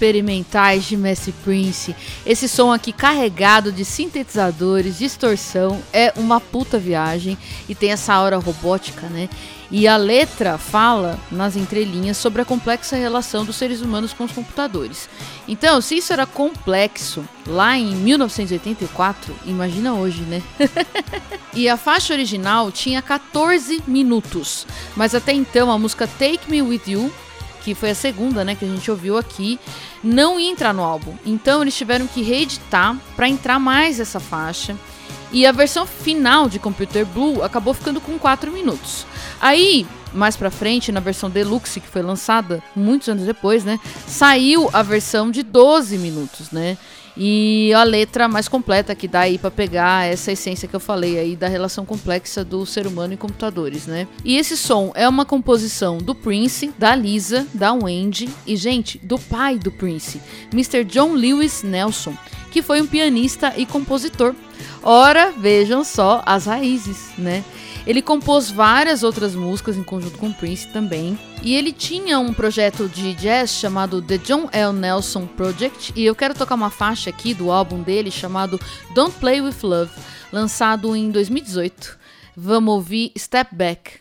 Experimentais de Messi Prince. Esse som aqui carregado de sintetizadores, distorção, é uma puta viagem e tem essa aura robótica, né? E a letra fala nas entrelinhas sobre a complexa relação dos seres humanos com os computadores. Então, se isso era complexo lá em 1984, imagina hoje, né? E a faixa original tinha 14 minutos, mas até então a música Take Me With You, que foi a segunda, né, que a gente ouviu aqui, não ia entrar no álbum. Então eles tiveram que reeditar para entrar mais essa faixa. E a versão final de Computer Blue acabou ficando com 4 minutos. Aí, mais pra frente, na versão Deluxe, que foi lançada muitos anos depois, né, saiu a versão de 12 minutos, né? E a letra mais completa que dá aí pra pegar essa essência que eu falei aí da relação complexa do ser humano e computadores, né? E esse som é uma composição do Prince, da Lisa, da Wendy e, gente, do pai do Prince, Mr. John Lewis Nelson, que foi um pianista e compositor. Ora, vejam só as raízes, né? Ele compôs várias outras músicas em conjunto com Prince também. E ele tinha um projeto de jazz chamado The John L. Nelson Project. E eu quero tocar uma faixa aqui do álbum dele chamado Don't Play With Love, lançado em 2018. Vamos ouvir Step Back.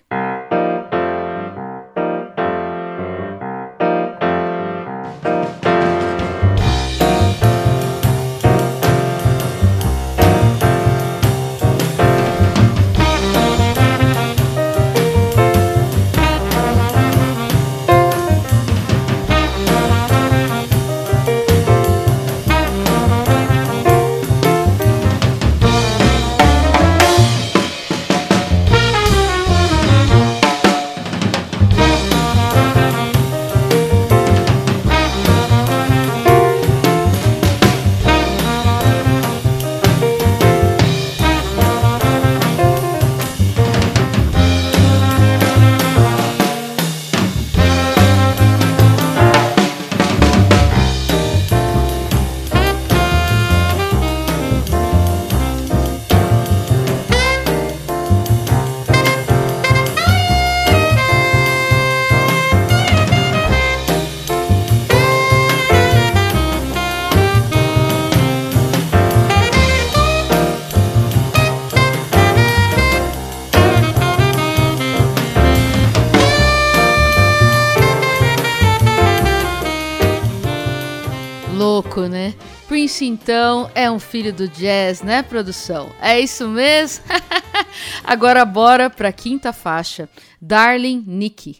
Prince, então, é um filho do jazz, né, produção? É isso mesmo? Agora bora pra quinta faixa. Darling Nikki.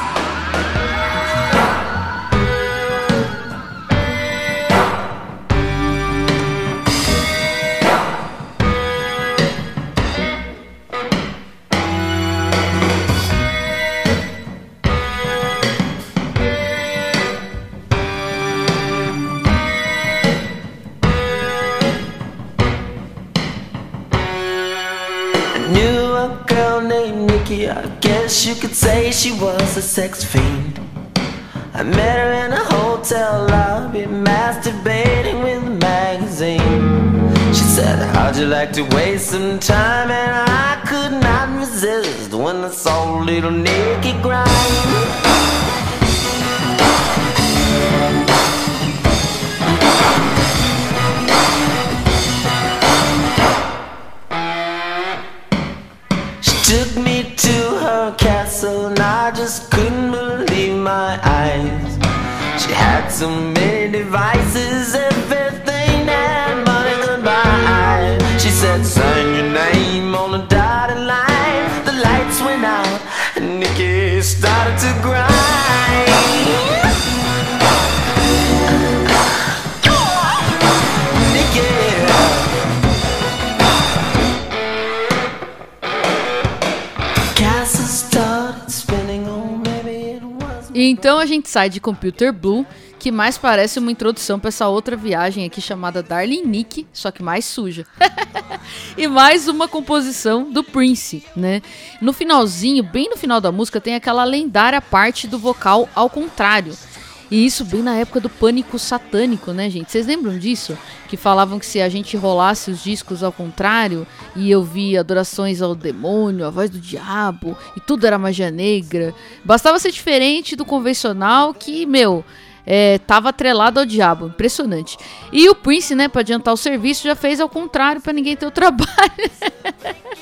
She was a sex fiend. I met her in a hotel lobby, masturbating with a magazine. She said, How How'd you like to waste some time? And I could not resist when I saw little Nicky grind. Então a gente sai de Computer Blue, que mais parece uma introdução pra essa outra viagem aqui chamada Darling Nick, só que mais suja. e mais uma composição do Prince, né? No finalzinho, bem no final da música, tem aquela lendária parte do vocal ao contrário. E isso bem na época do pânico satânico, né, gente? Vocês lembram disso? Que falavam que se a gente rolasse os discos ao contrário e eu via adorações ao demônio, a voz do diabo e tudo era magia negra. Bastava ser diferente do convencional que, meu, é, tava atrelado ao diabo. Impressionante. E o Prince, né, pra adiantar o serviço, já fez ao contrário pra ninguém ter o trabalho.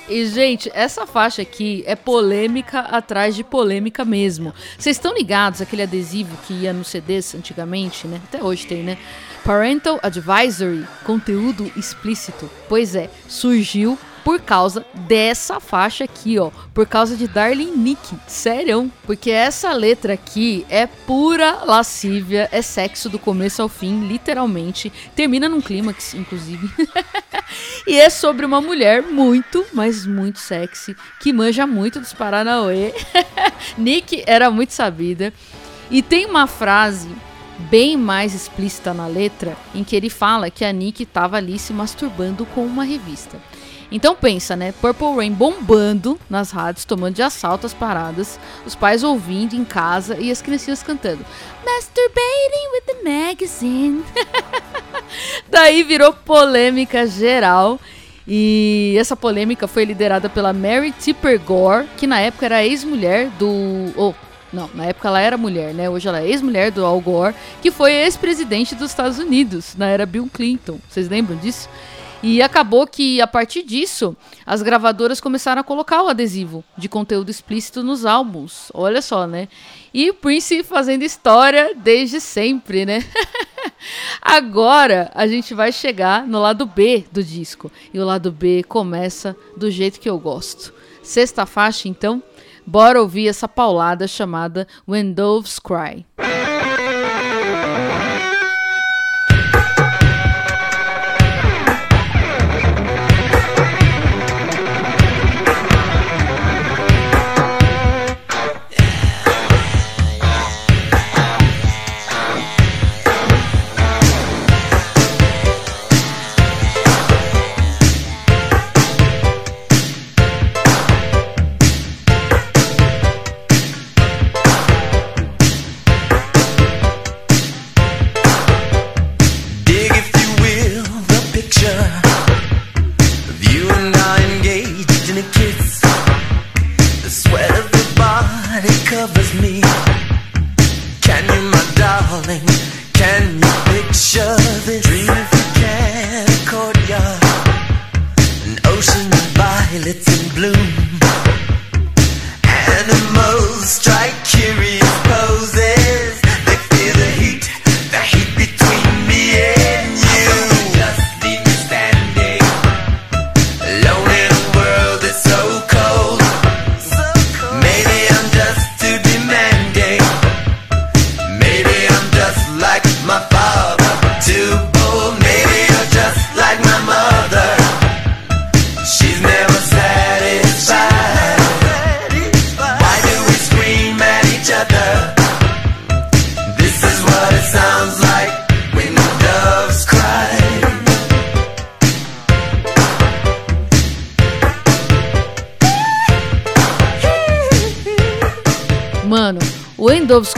E, gente, essa faixa aqui é polêmica atrás de polêmica mesmo. Vocês estão ligados aquele adesivo que ia nos CDs antigamente, né? Até hoje tem, né? Parental Advisory, conteúdo explícito. Pois é, surgiu por causa dessa faixa aqui, ó. Por causa de Darling Nick. Sério. Porque essa letra aqui é pura lascívia, é sexo do começo ao fim, literalmente. Termina num clímax, inclusive. e é sobre uma mulher muito, mas muito sexy, que manja muito dos Paranauê. Nick era muito sabida. E tem uma frase bem mais explícita na letra, em que ele fala que a Nick estava ali se masturbando com uma revista. Então pensa, né? Purple Rain bombando nas rádios, tomando de assalto as paradas, os pais ouvindo em casa e as criancinhas cantando Masturbating with the magazine. Daí virou polêmica geral. E essa polêmica foi liderada pela Mary Tipper Gore, que na época era ex-mulher do. Oh, não, na época ela era mulher, né? Hoje ela é ex-mulher do Al Gore, que foi ex-presidente dos Estados Unidos, na era Bill Clinton. Vocês lembram disso? E acabou que, a partir disso, as gravadoras começaram a colocar o adesivo de conteúdo explícito nos álbuns. Olha só, né? E o Prince fazendo história desde sempre, né? Agora a gente vai chegar no lado B do disco. E o lado B começa do jeito que eu gosto. Sexta faixa, então, bora ouvir essa paulada chamada When Doves Cry.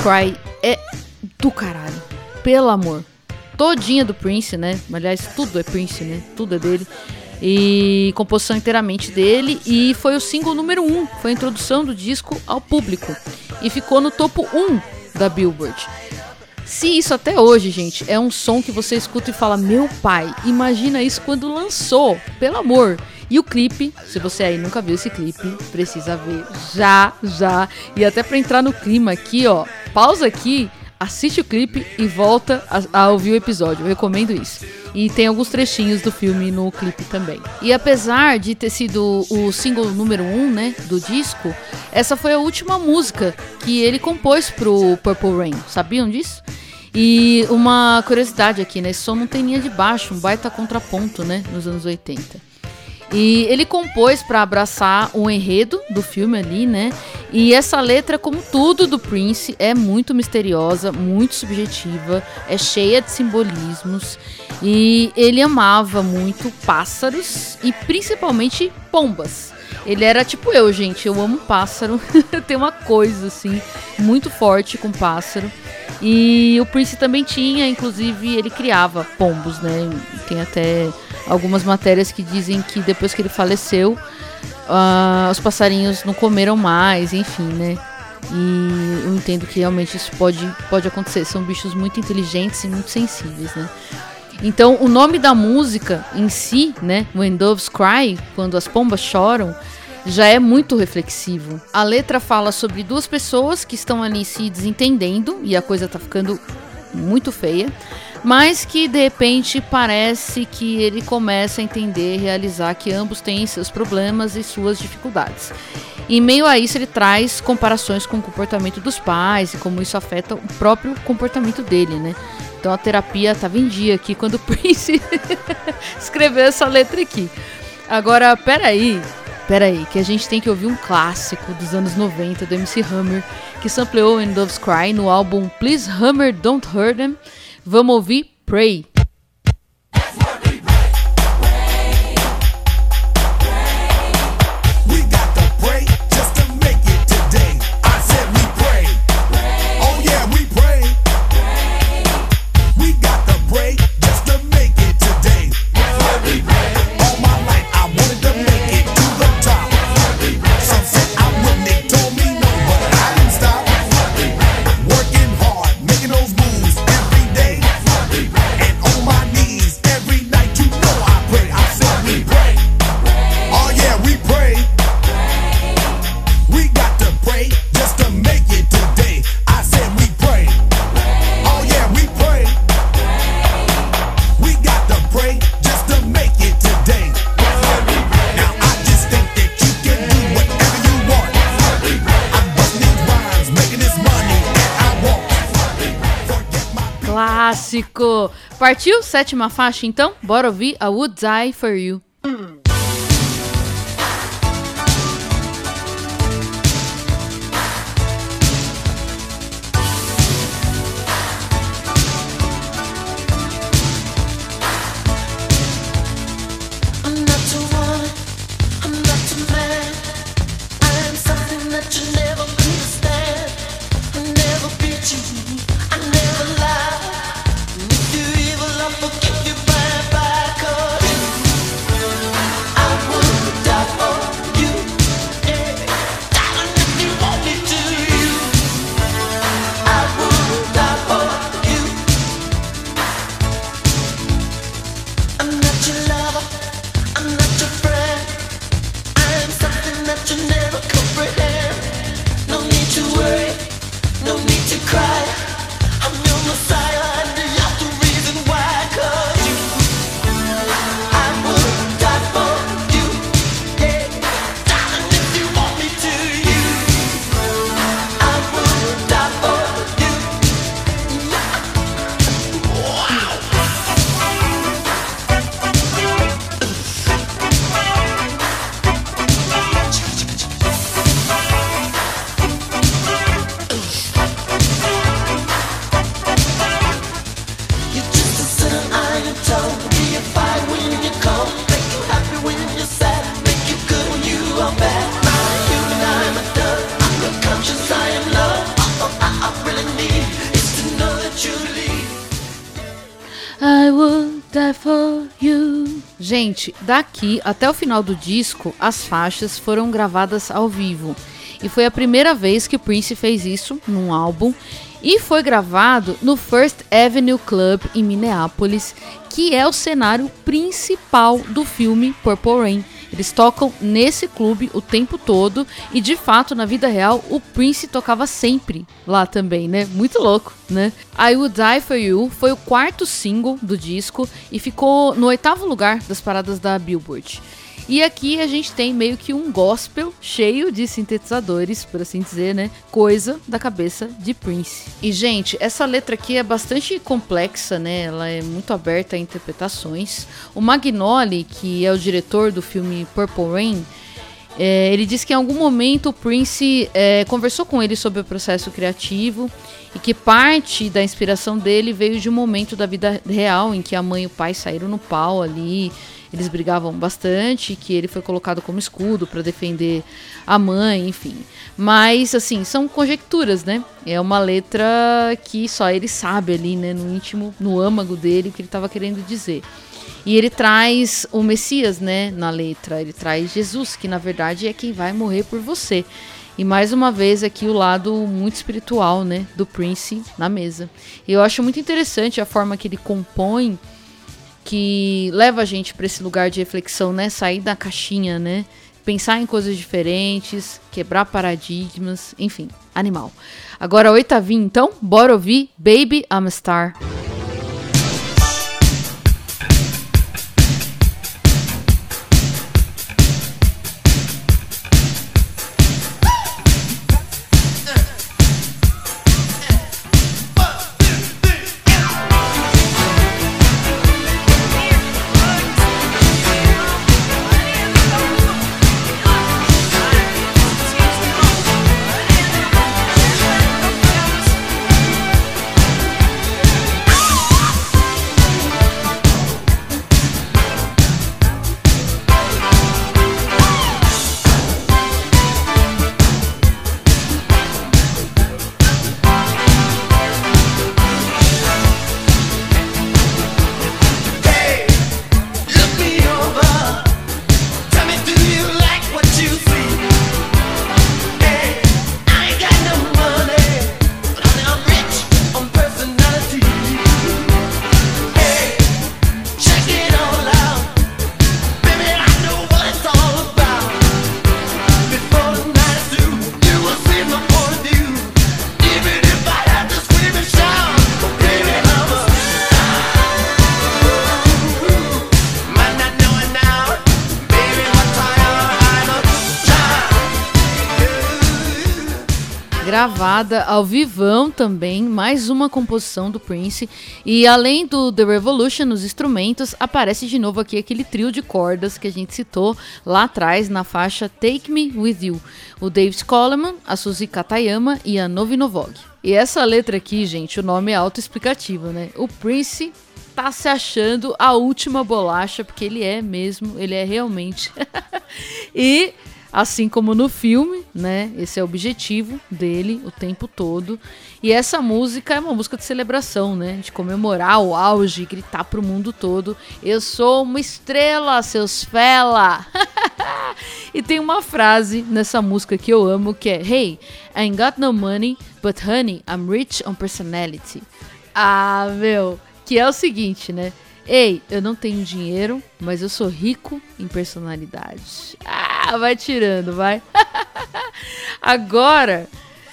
Cry é do caralho. Pelo amor. Todinha do Prince, né? Aliás, tudo é Prince, né? Tudo é dele. E composição inteiramente dele. E foi o single número 1. Um, foi a introdução do disco ao público. E ficou no topo 1 da Billboard. Se isso até hoje, gente, é um som que você escuta e fala, meu pai, imagina isso quando lançou, pelo amor. E o clipe, se você aí nunca viu esse clipe, precisa ver já, já. E até pra entrar no clima aqui, ó, pausa aqui, assiste o clipe e volta a, a ouvir o episódio. Eu recomendo isso. E tem alguns trechinhos do filme no clipe também. E apesar de ter sido o single número 1, um, né, do disco, essa foi a última música que ele compôs pro Purple Rain. Sabiam disso? E uma curiosidade aqui, né? Som não tem linha de baixo, um baita contraponto, né? Nos anos 80. E ele compôs para abraçar o enredo do filme ali, né? E essa letra, como tudo do Prince, é muito misteriosa, muito subjetiva, é cheia de simbolismos. E ele amava muito pássaros e principalmente pombas. Ele era tipo eu, gente. Eu amo pássaro. Tem uma coisa assim muito forte com pássaro. E o Prince também tinha, inclusive, ele criava pombos, né? Tem até algumas matérias que dizem que depois que ele faleceu, uh, os passarinhos não comeram mais, enfim, né? E eu entendo que realmente isso pode, pode acontecer. São bichos muito inteligentes e muito sensíveis, né? Então, o nome da música em si, né? When Doves Cry, quando as pombas choram, já é muito reflexivo. A letra fala sobre duas pessoas que estão ali se desentendendo e a coisa tá ficando muito feia, mas que de repente parece que ele começa a entender, realizar que ambos têm seus problemas e suas dificuldades. Em meio a isso, ele traz comparações com o comportamento dos pais e como isso afeta o próprio comportamento dele, né? Então a terapia estava em dia aqui quando o Prince escreveu essa letra aqui. Agora, peraí, peraí, que a gente tem que ouvir um clássico dos anos 90 do MC Hammer, que sampleou In Doves Cry no álbum Please Hammer Don't Hurt Them. Vamos ouvir Pray. Clássico! Partiu? Sétima faixa, então? Bora ouvir a Would Die For You. Daqui até o final do disco, as faixas foram gravadas ao vivo. E foi a primeira vez que Prince fez isso num álbum. E foi gravado no First Avenue Club em Minneapolis, que é o cenário principal do filme Purple Rain. Eles tocam nesse clube o tempo todo e de fato na vida real o Prince tocava sempre lá também, né? Muito louco, né? I Would Die For You foi o quarto single do disco e ficou no oitavo lugar das paradas da Billboard. E aqui a gente tem meio que um gospel cheio de sintetizadores, por assim dizer, né? Coisa da cabeça de Prince. E, gente, essa letra aqui é bastante complexa, né? Ela é muito aberta a interpretações. O Magnoli, que é o diretor do filme Purple Rain, é, ele disse que em algum momento o Prince é, conversou com ele sobre o processo criativo e que parte da inspiração dele veio de um momento da vida real em que a mãe e o pai saíram no pau ali. Eles brigavam bastante, que ele foi colocado como escudo para defender a mãe, enfim. Mas, assim, são conjecturas, né? É uma letra que só ele sabe ali, né, no íntimo, no âmago dele, o que ele estava querendo dizer. E ele traz o Messias, né, na letra. Ele traz Jesus, que na verdade é quem vai morrer por você. E mais uma vez aqui o lado muito espiritual, né, do Prince na mesa. E eu acho muito interessante a forma que ele compõe, que leva a gente para esse lugar de reflexão, né, sair da caixinha, né, pensar em coisas diferentes, quebrar paradigmas, enfim, animal. Agora oitavinha, então, bora ouvir Baby I'm a Star. Gravada ao vivão também, mais uma composição do Prince. E além do The Revolution nos instrumentos, aparece de novo aqui aquele trio de cordas que a gente citou lá atrás na faixa Take Me With You. O David Coleman, a Suzy Katayama e a Novi Novog. E essa letra aqui, gente, o nome é autoexplicativo, né? O Prince tá se achando a última bolacha, porque ele é mesmo, ele é realmente. e assim como no filme, né? Esse é o objetivo dele o tempo todo. E essa música é uma música de celebração, né? De comemorar o auge, gritar pro mundo todo: Eu sou uma estrela, seus fela! e tem uma frase nessa música que eu amo que é: Hey, I ain't got no money, but honey, I'm rich on personality. Ah, meu, que é o seguinte, né? Ei, eu não tenho dinheiro, mas eu sou rico em personalidade. Ah, vai tirando, vai. Agora,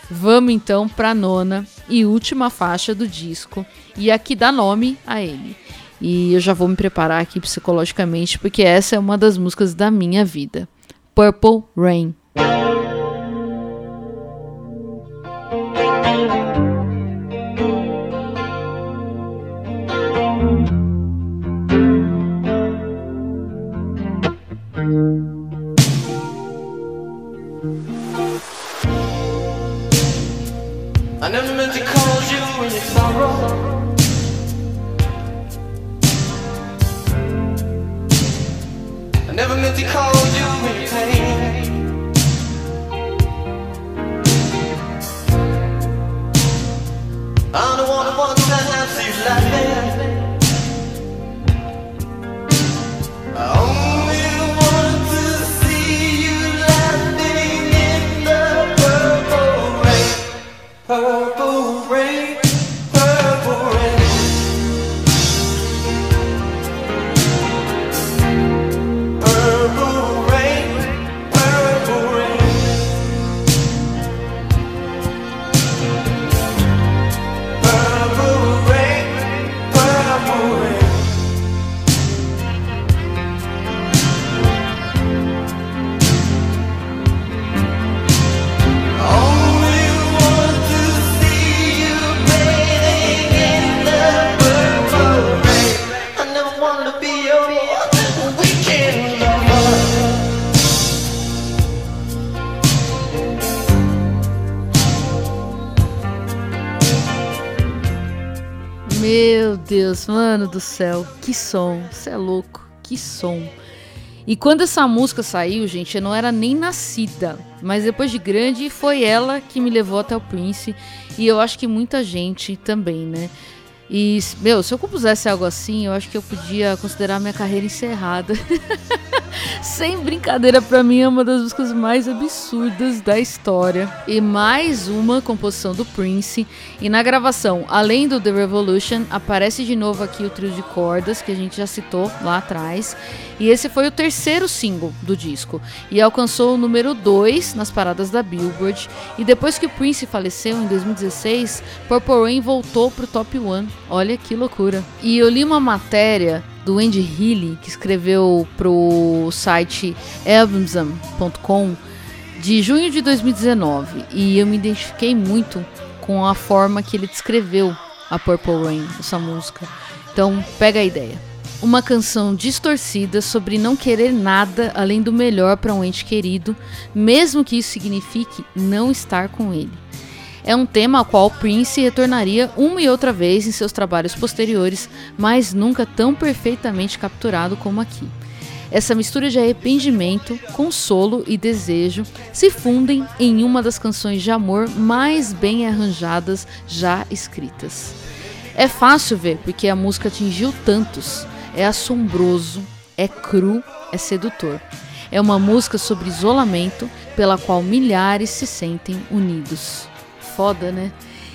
vamos então pra nona e última faixa do disco. E aqui dá nome a ele. E eu já vou me preparar aqui psicologicamente, porque essa é uma das músicas da minha vida. Purple Rain. Mano do céu, que som, você é louco, que som. E quando essa música saiu, gente, eu não era nem nascida, mas depois de grande foi ela que me levou até o Prince e eu acho que muita gente também, né? E, meu, se eu compusesse algo assim, eu acho que eu podia considerar minha carreira encerrada. Sem brincadeira, pra mim é uma das músicas mais absurdas da história. E mais uma composição do Prince. E na gravação, além do The Revolution, aparece de novo aqui o trio de cordas que a gente já citou lá atrás. E esse foi o terceiro single do disco. E alcançou o número 2 nas paradas da Billboard. E depois que o Prince faleceu em 2016, Purple Rain voltou pro top 1. Olha que loucura. E eu li uma matéria do Andy Healy, que escreveu pro site albumsam.com de junho de 2019 e eu me identifiquei muito com a forma que ele descreveu a Purple Rain, essa música. Então, pega a ideia. Uma canção distorcida sobre não querer nada além do melhor para um ente querido, mesmo que isso signifique não estar com ele. É um tema ao qual Prince retornaria uma e outra vez em seus trabalhos posteriores, mas nunca tão perfeitamente capturado como aqui. Essa mistura de arrependimento, consolo e desejo se fundem em uma das canções de amor mais bem arranjadas já escritas. É fácil ver porque a música atingiu tantos. É assombroso, é cru, é sedutor. É uma música sobre isolamento pela qual milhares se sentem unidos foda, né?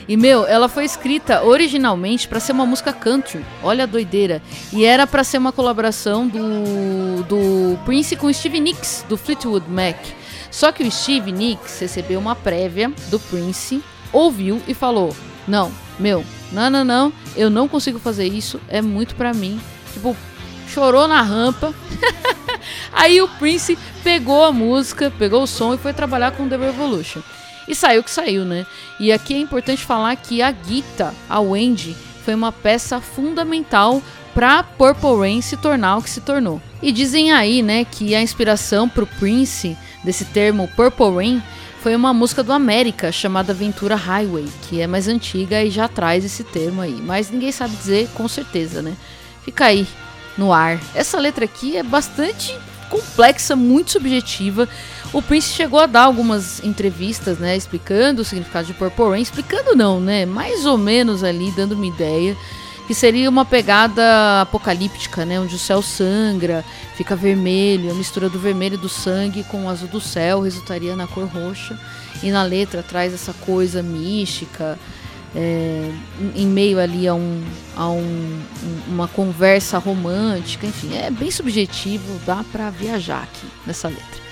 E meu, ela foi escrita originalmente para ser uma música country. Olha a doideira. E era para ser uma colaboração do, do Prince com Steve Nicks do Fleetwood Mac. Só que o Steve Nicks recebeu uma prévia do Prince, ouviu e falou: "Não, meu, não, não, não, eu não consigo fazer isso, é muito para mim". Tipo, chorou na rampa. Aí o Prince pegou a música, pegou o som e foi trabalhar com The Revolution. E saiu que saiu, né? E aqui é importante falar que a Gita, a Wendy, foi uma peça fundamental para Purple Rain se tornar o que se tornou. E dizem aí, né, que a inspiração para o Prince desse termo Purple Rain foi uma música do América chamada Ventura Highway, que é mais antiga e já traz esse termo aí, mas ninguém sabe dizer com certeza, né? Fica aí no ar. Essa letra aqui é bastante complexa, muito subjetiva. O Prince chegou a dar algumas entrevistas, né, explicando o significado de Purple Rain, explicando não, né, mais ou menos ali dando uma ideia que seria uma pegada apocalíptica, né, onde o céu sangra, fica vermelho, a mistura do vermelho do sangue com o azul do céu resultaria na cor roxa. E na letra traz essa coisa mística, é, em meio ali a, um, a um, uma conversa romântica, enfim, é bem subjetivo, dá para viajar aqui nessa letra.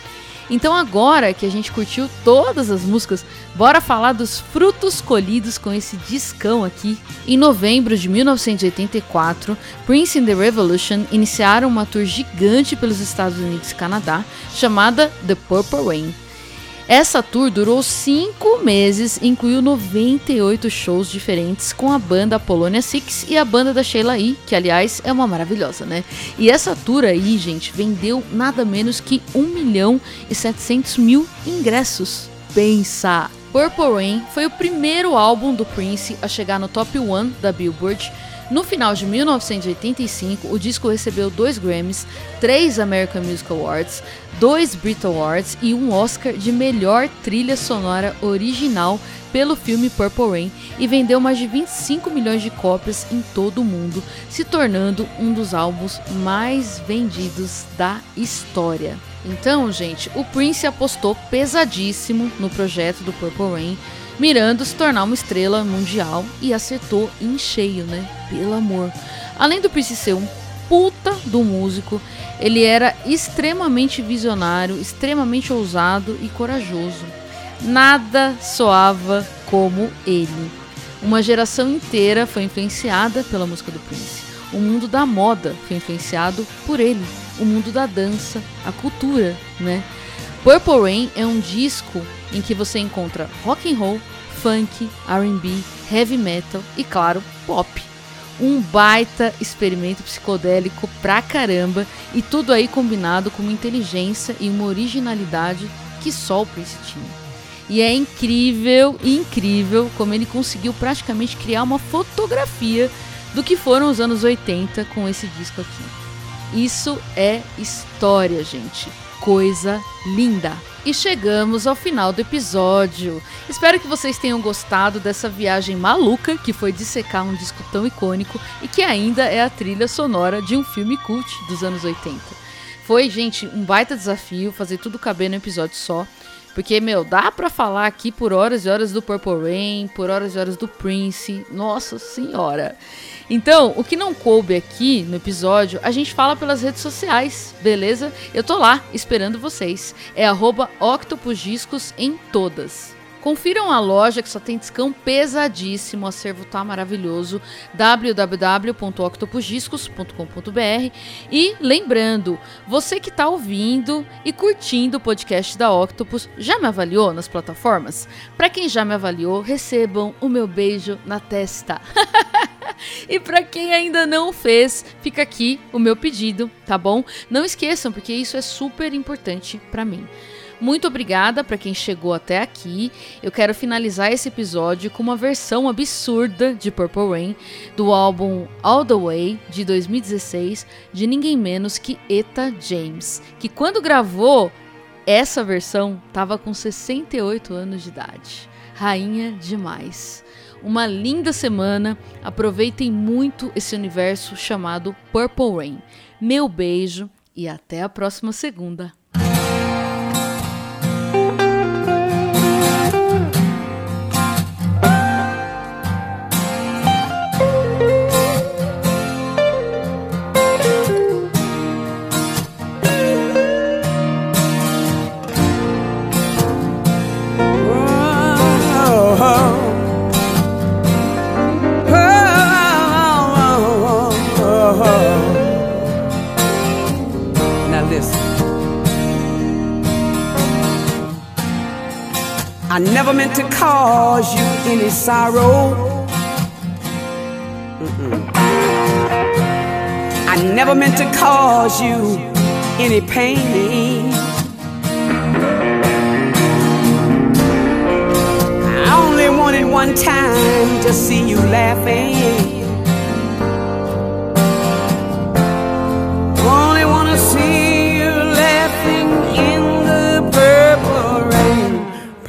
Então agora que a gente curtiu todas as músicas, bora falar dos frutos colhidos com esse discão aqui. Em novembro de 1984, Prince and the Revolution iniciaram uma tour gigante pelos Estados Unidos e Canadá, chamada The Purple Rain. Essa tour durou cinco meses incluiu 98 shows diferentes com a banda Polonia Six e a banda da Sheila E, que aliás é uma maravilhosa, né? E essa tour aí, gente, vendeu nada menos que 1 milhão e 700 mil ingressos. Pensa! Purple Rain foi o primeiro álbum do Prince a chegar no top 1 da Billboard no final de 1985, o disco recebeu dois Grammys, três American Music Awards, dois Brit Awards e um Oscar de melhor trilha sonora original pelo filme Purple Rain e vendeu mais de 25 milhões de cópias em todo o mundo, se tornando um dos álbuns mais vendidos da história. Então, gente, o Prince apostou pesadíssimo no projeto do Purple Rain mirando se tornar uma estrela mundial e acertou em cheio, né? Pelo amor. Além do Prince ser um puta do músico, ele era extremamente visionário, extremamente ousado e corajoso. Nada soava como ele. Uma geração inteira foi influenciada pela música do Prince. O mundo da moda foi influenciado por ele. O mundo da dança, a cultura, né? Purple Rain é um disco em que você encontra rock and roll, funk, R&B, heavy metal e claro, pop. Um baita experimento psicodélico pra caramba e tudo aí combinado com uma inteligência e uma originalidade que só o Prince tinha. E é incrível, incrível como ele conseguiu praticamente criar uma fotografia do que foram os anos 80 com esse disco aqui. Isso é história, gente. Coisa linda. E chegamos ao final do episódio. Espero que vocês tenham gostado dessa viagem maluca que foi dissecar um disco tão icônico e que ainda é a trilha sonora de um filme cult dos anos 80. Foi, gente, um baita desafio fazer tudo caber no episódio só. Porque, meu, dá pra falar aqui por horas e horas do Purple Rain, por horas e horas do Prince. Nossa senhora. Então, o que não coube aqui no episódio, a gente fala pelas redes sociais, beleza? Eu tô lá esperando vocês. É Octopusdiscos em todas. Confiram a loja que só tem discão pesadíssimo, o acervo tá maravilhoso, www.octopusdiscos.com.br e lembrando, você que tá ouvindo e curtindo o podcast da Octopus, já me avaliou nas plataformas? Para quem já me avaliou, recebam o meu beijo na testa. E para quem ainda não fez, fica aqui o meu pedido, tá bom? Não esqueçam, porque isso é super importante para mim. Muito obrigada para quem chegou até aqui. Eu quero finalizar esse episódio com uma versão absurda de Purple Rain do álbum All the Way de 2016 de ninguém menos que Eta James, que quando gravou essa versão tava com 68 anos de idade. Rainha demais. Uma linda semana. Aproveitem muito esse universo chamado Purple Rain. Meu beijo e até a próxima segunda. Never meant to cause you any sorrow. Mm-mm. I never meant to cause you any pain. I only wanted one time to see you laughing. Only wanna see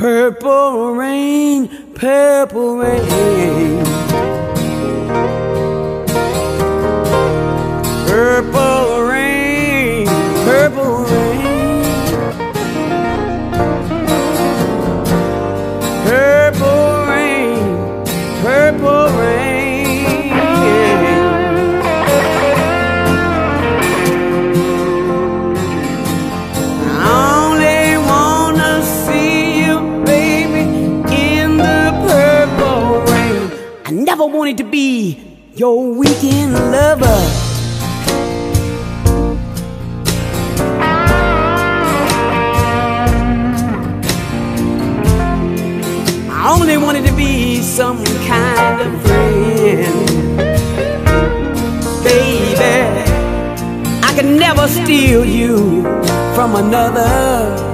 purple rain, purple rain. Your weekend lover. I only wanted to be some kind of friend. Baby, I could never steal you from another.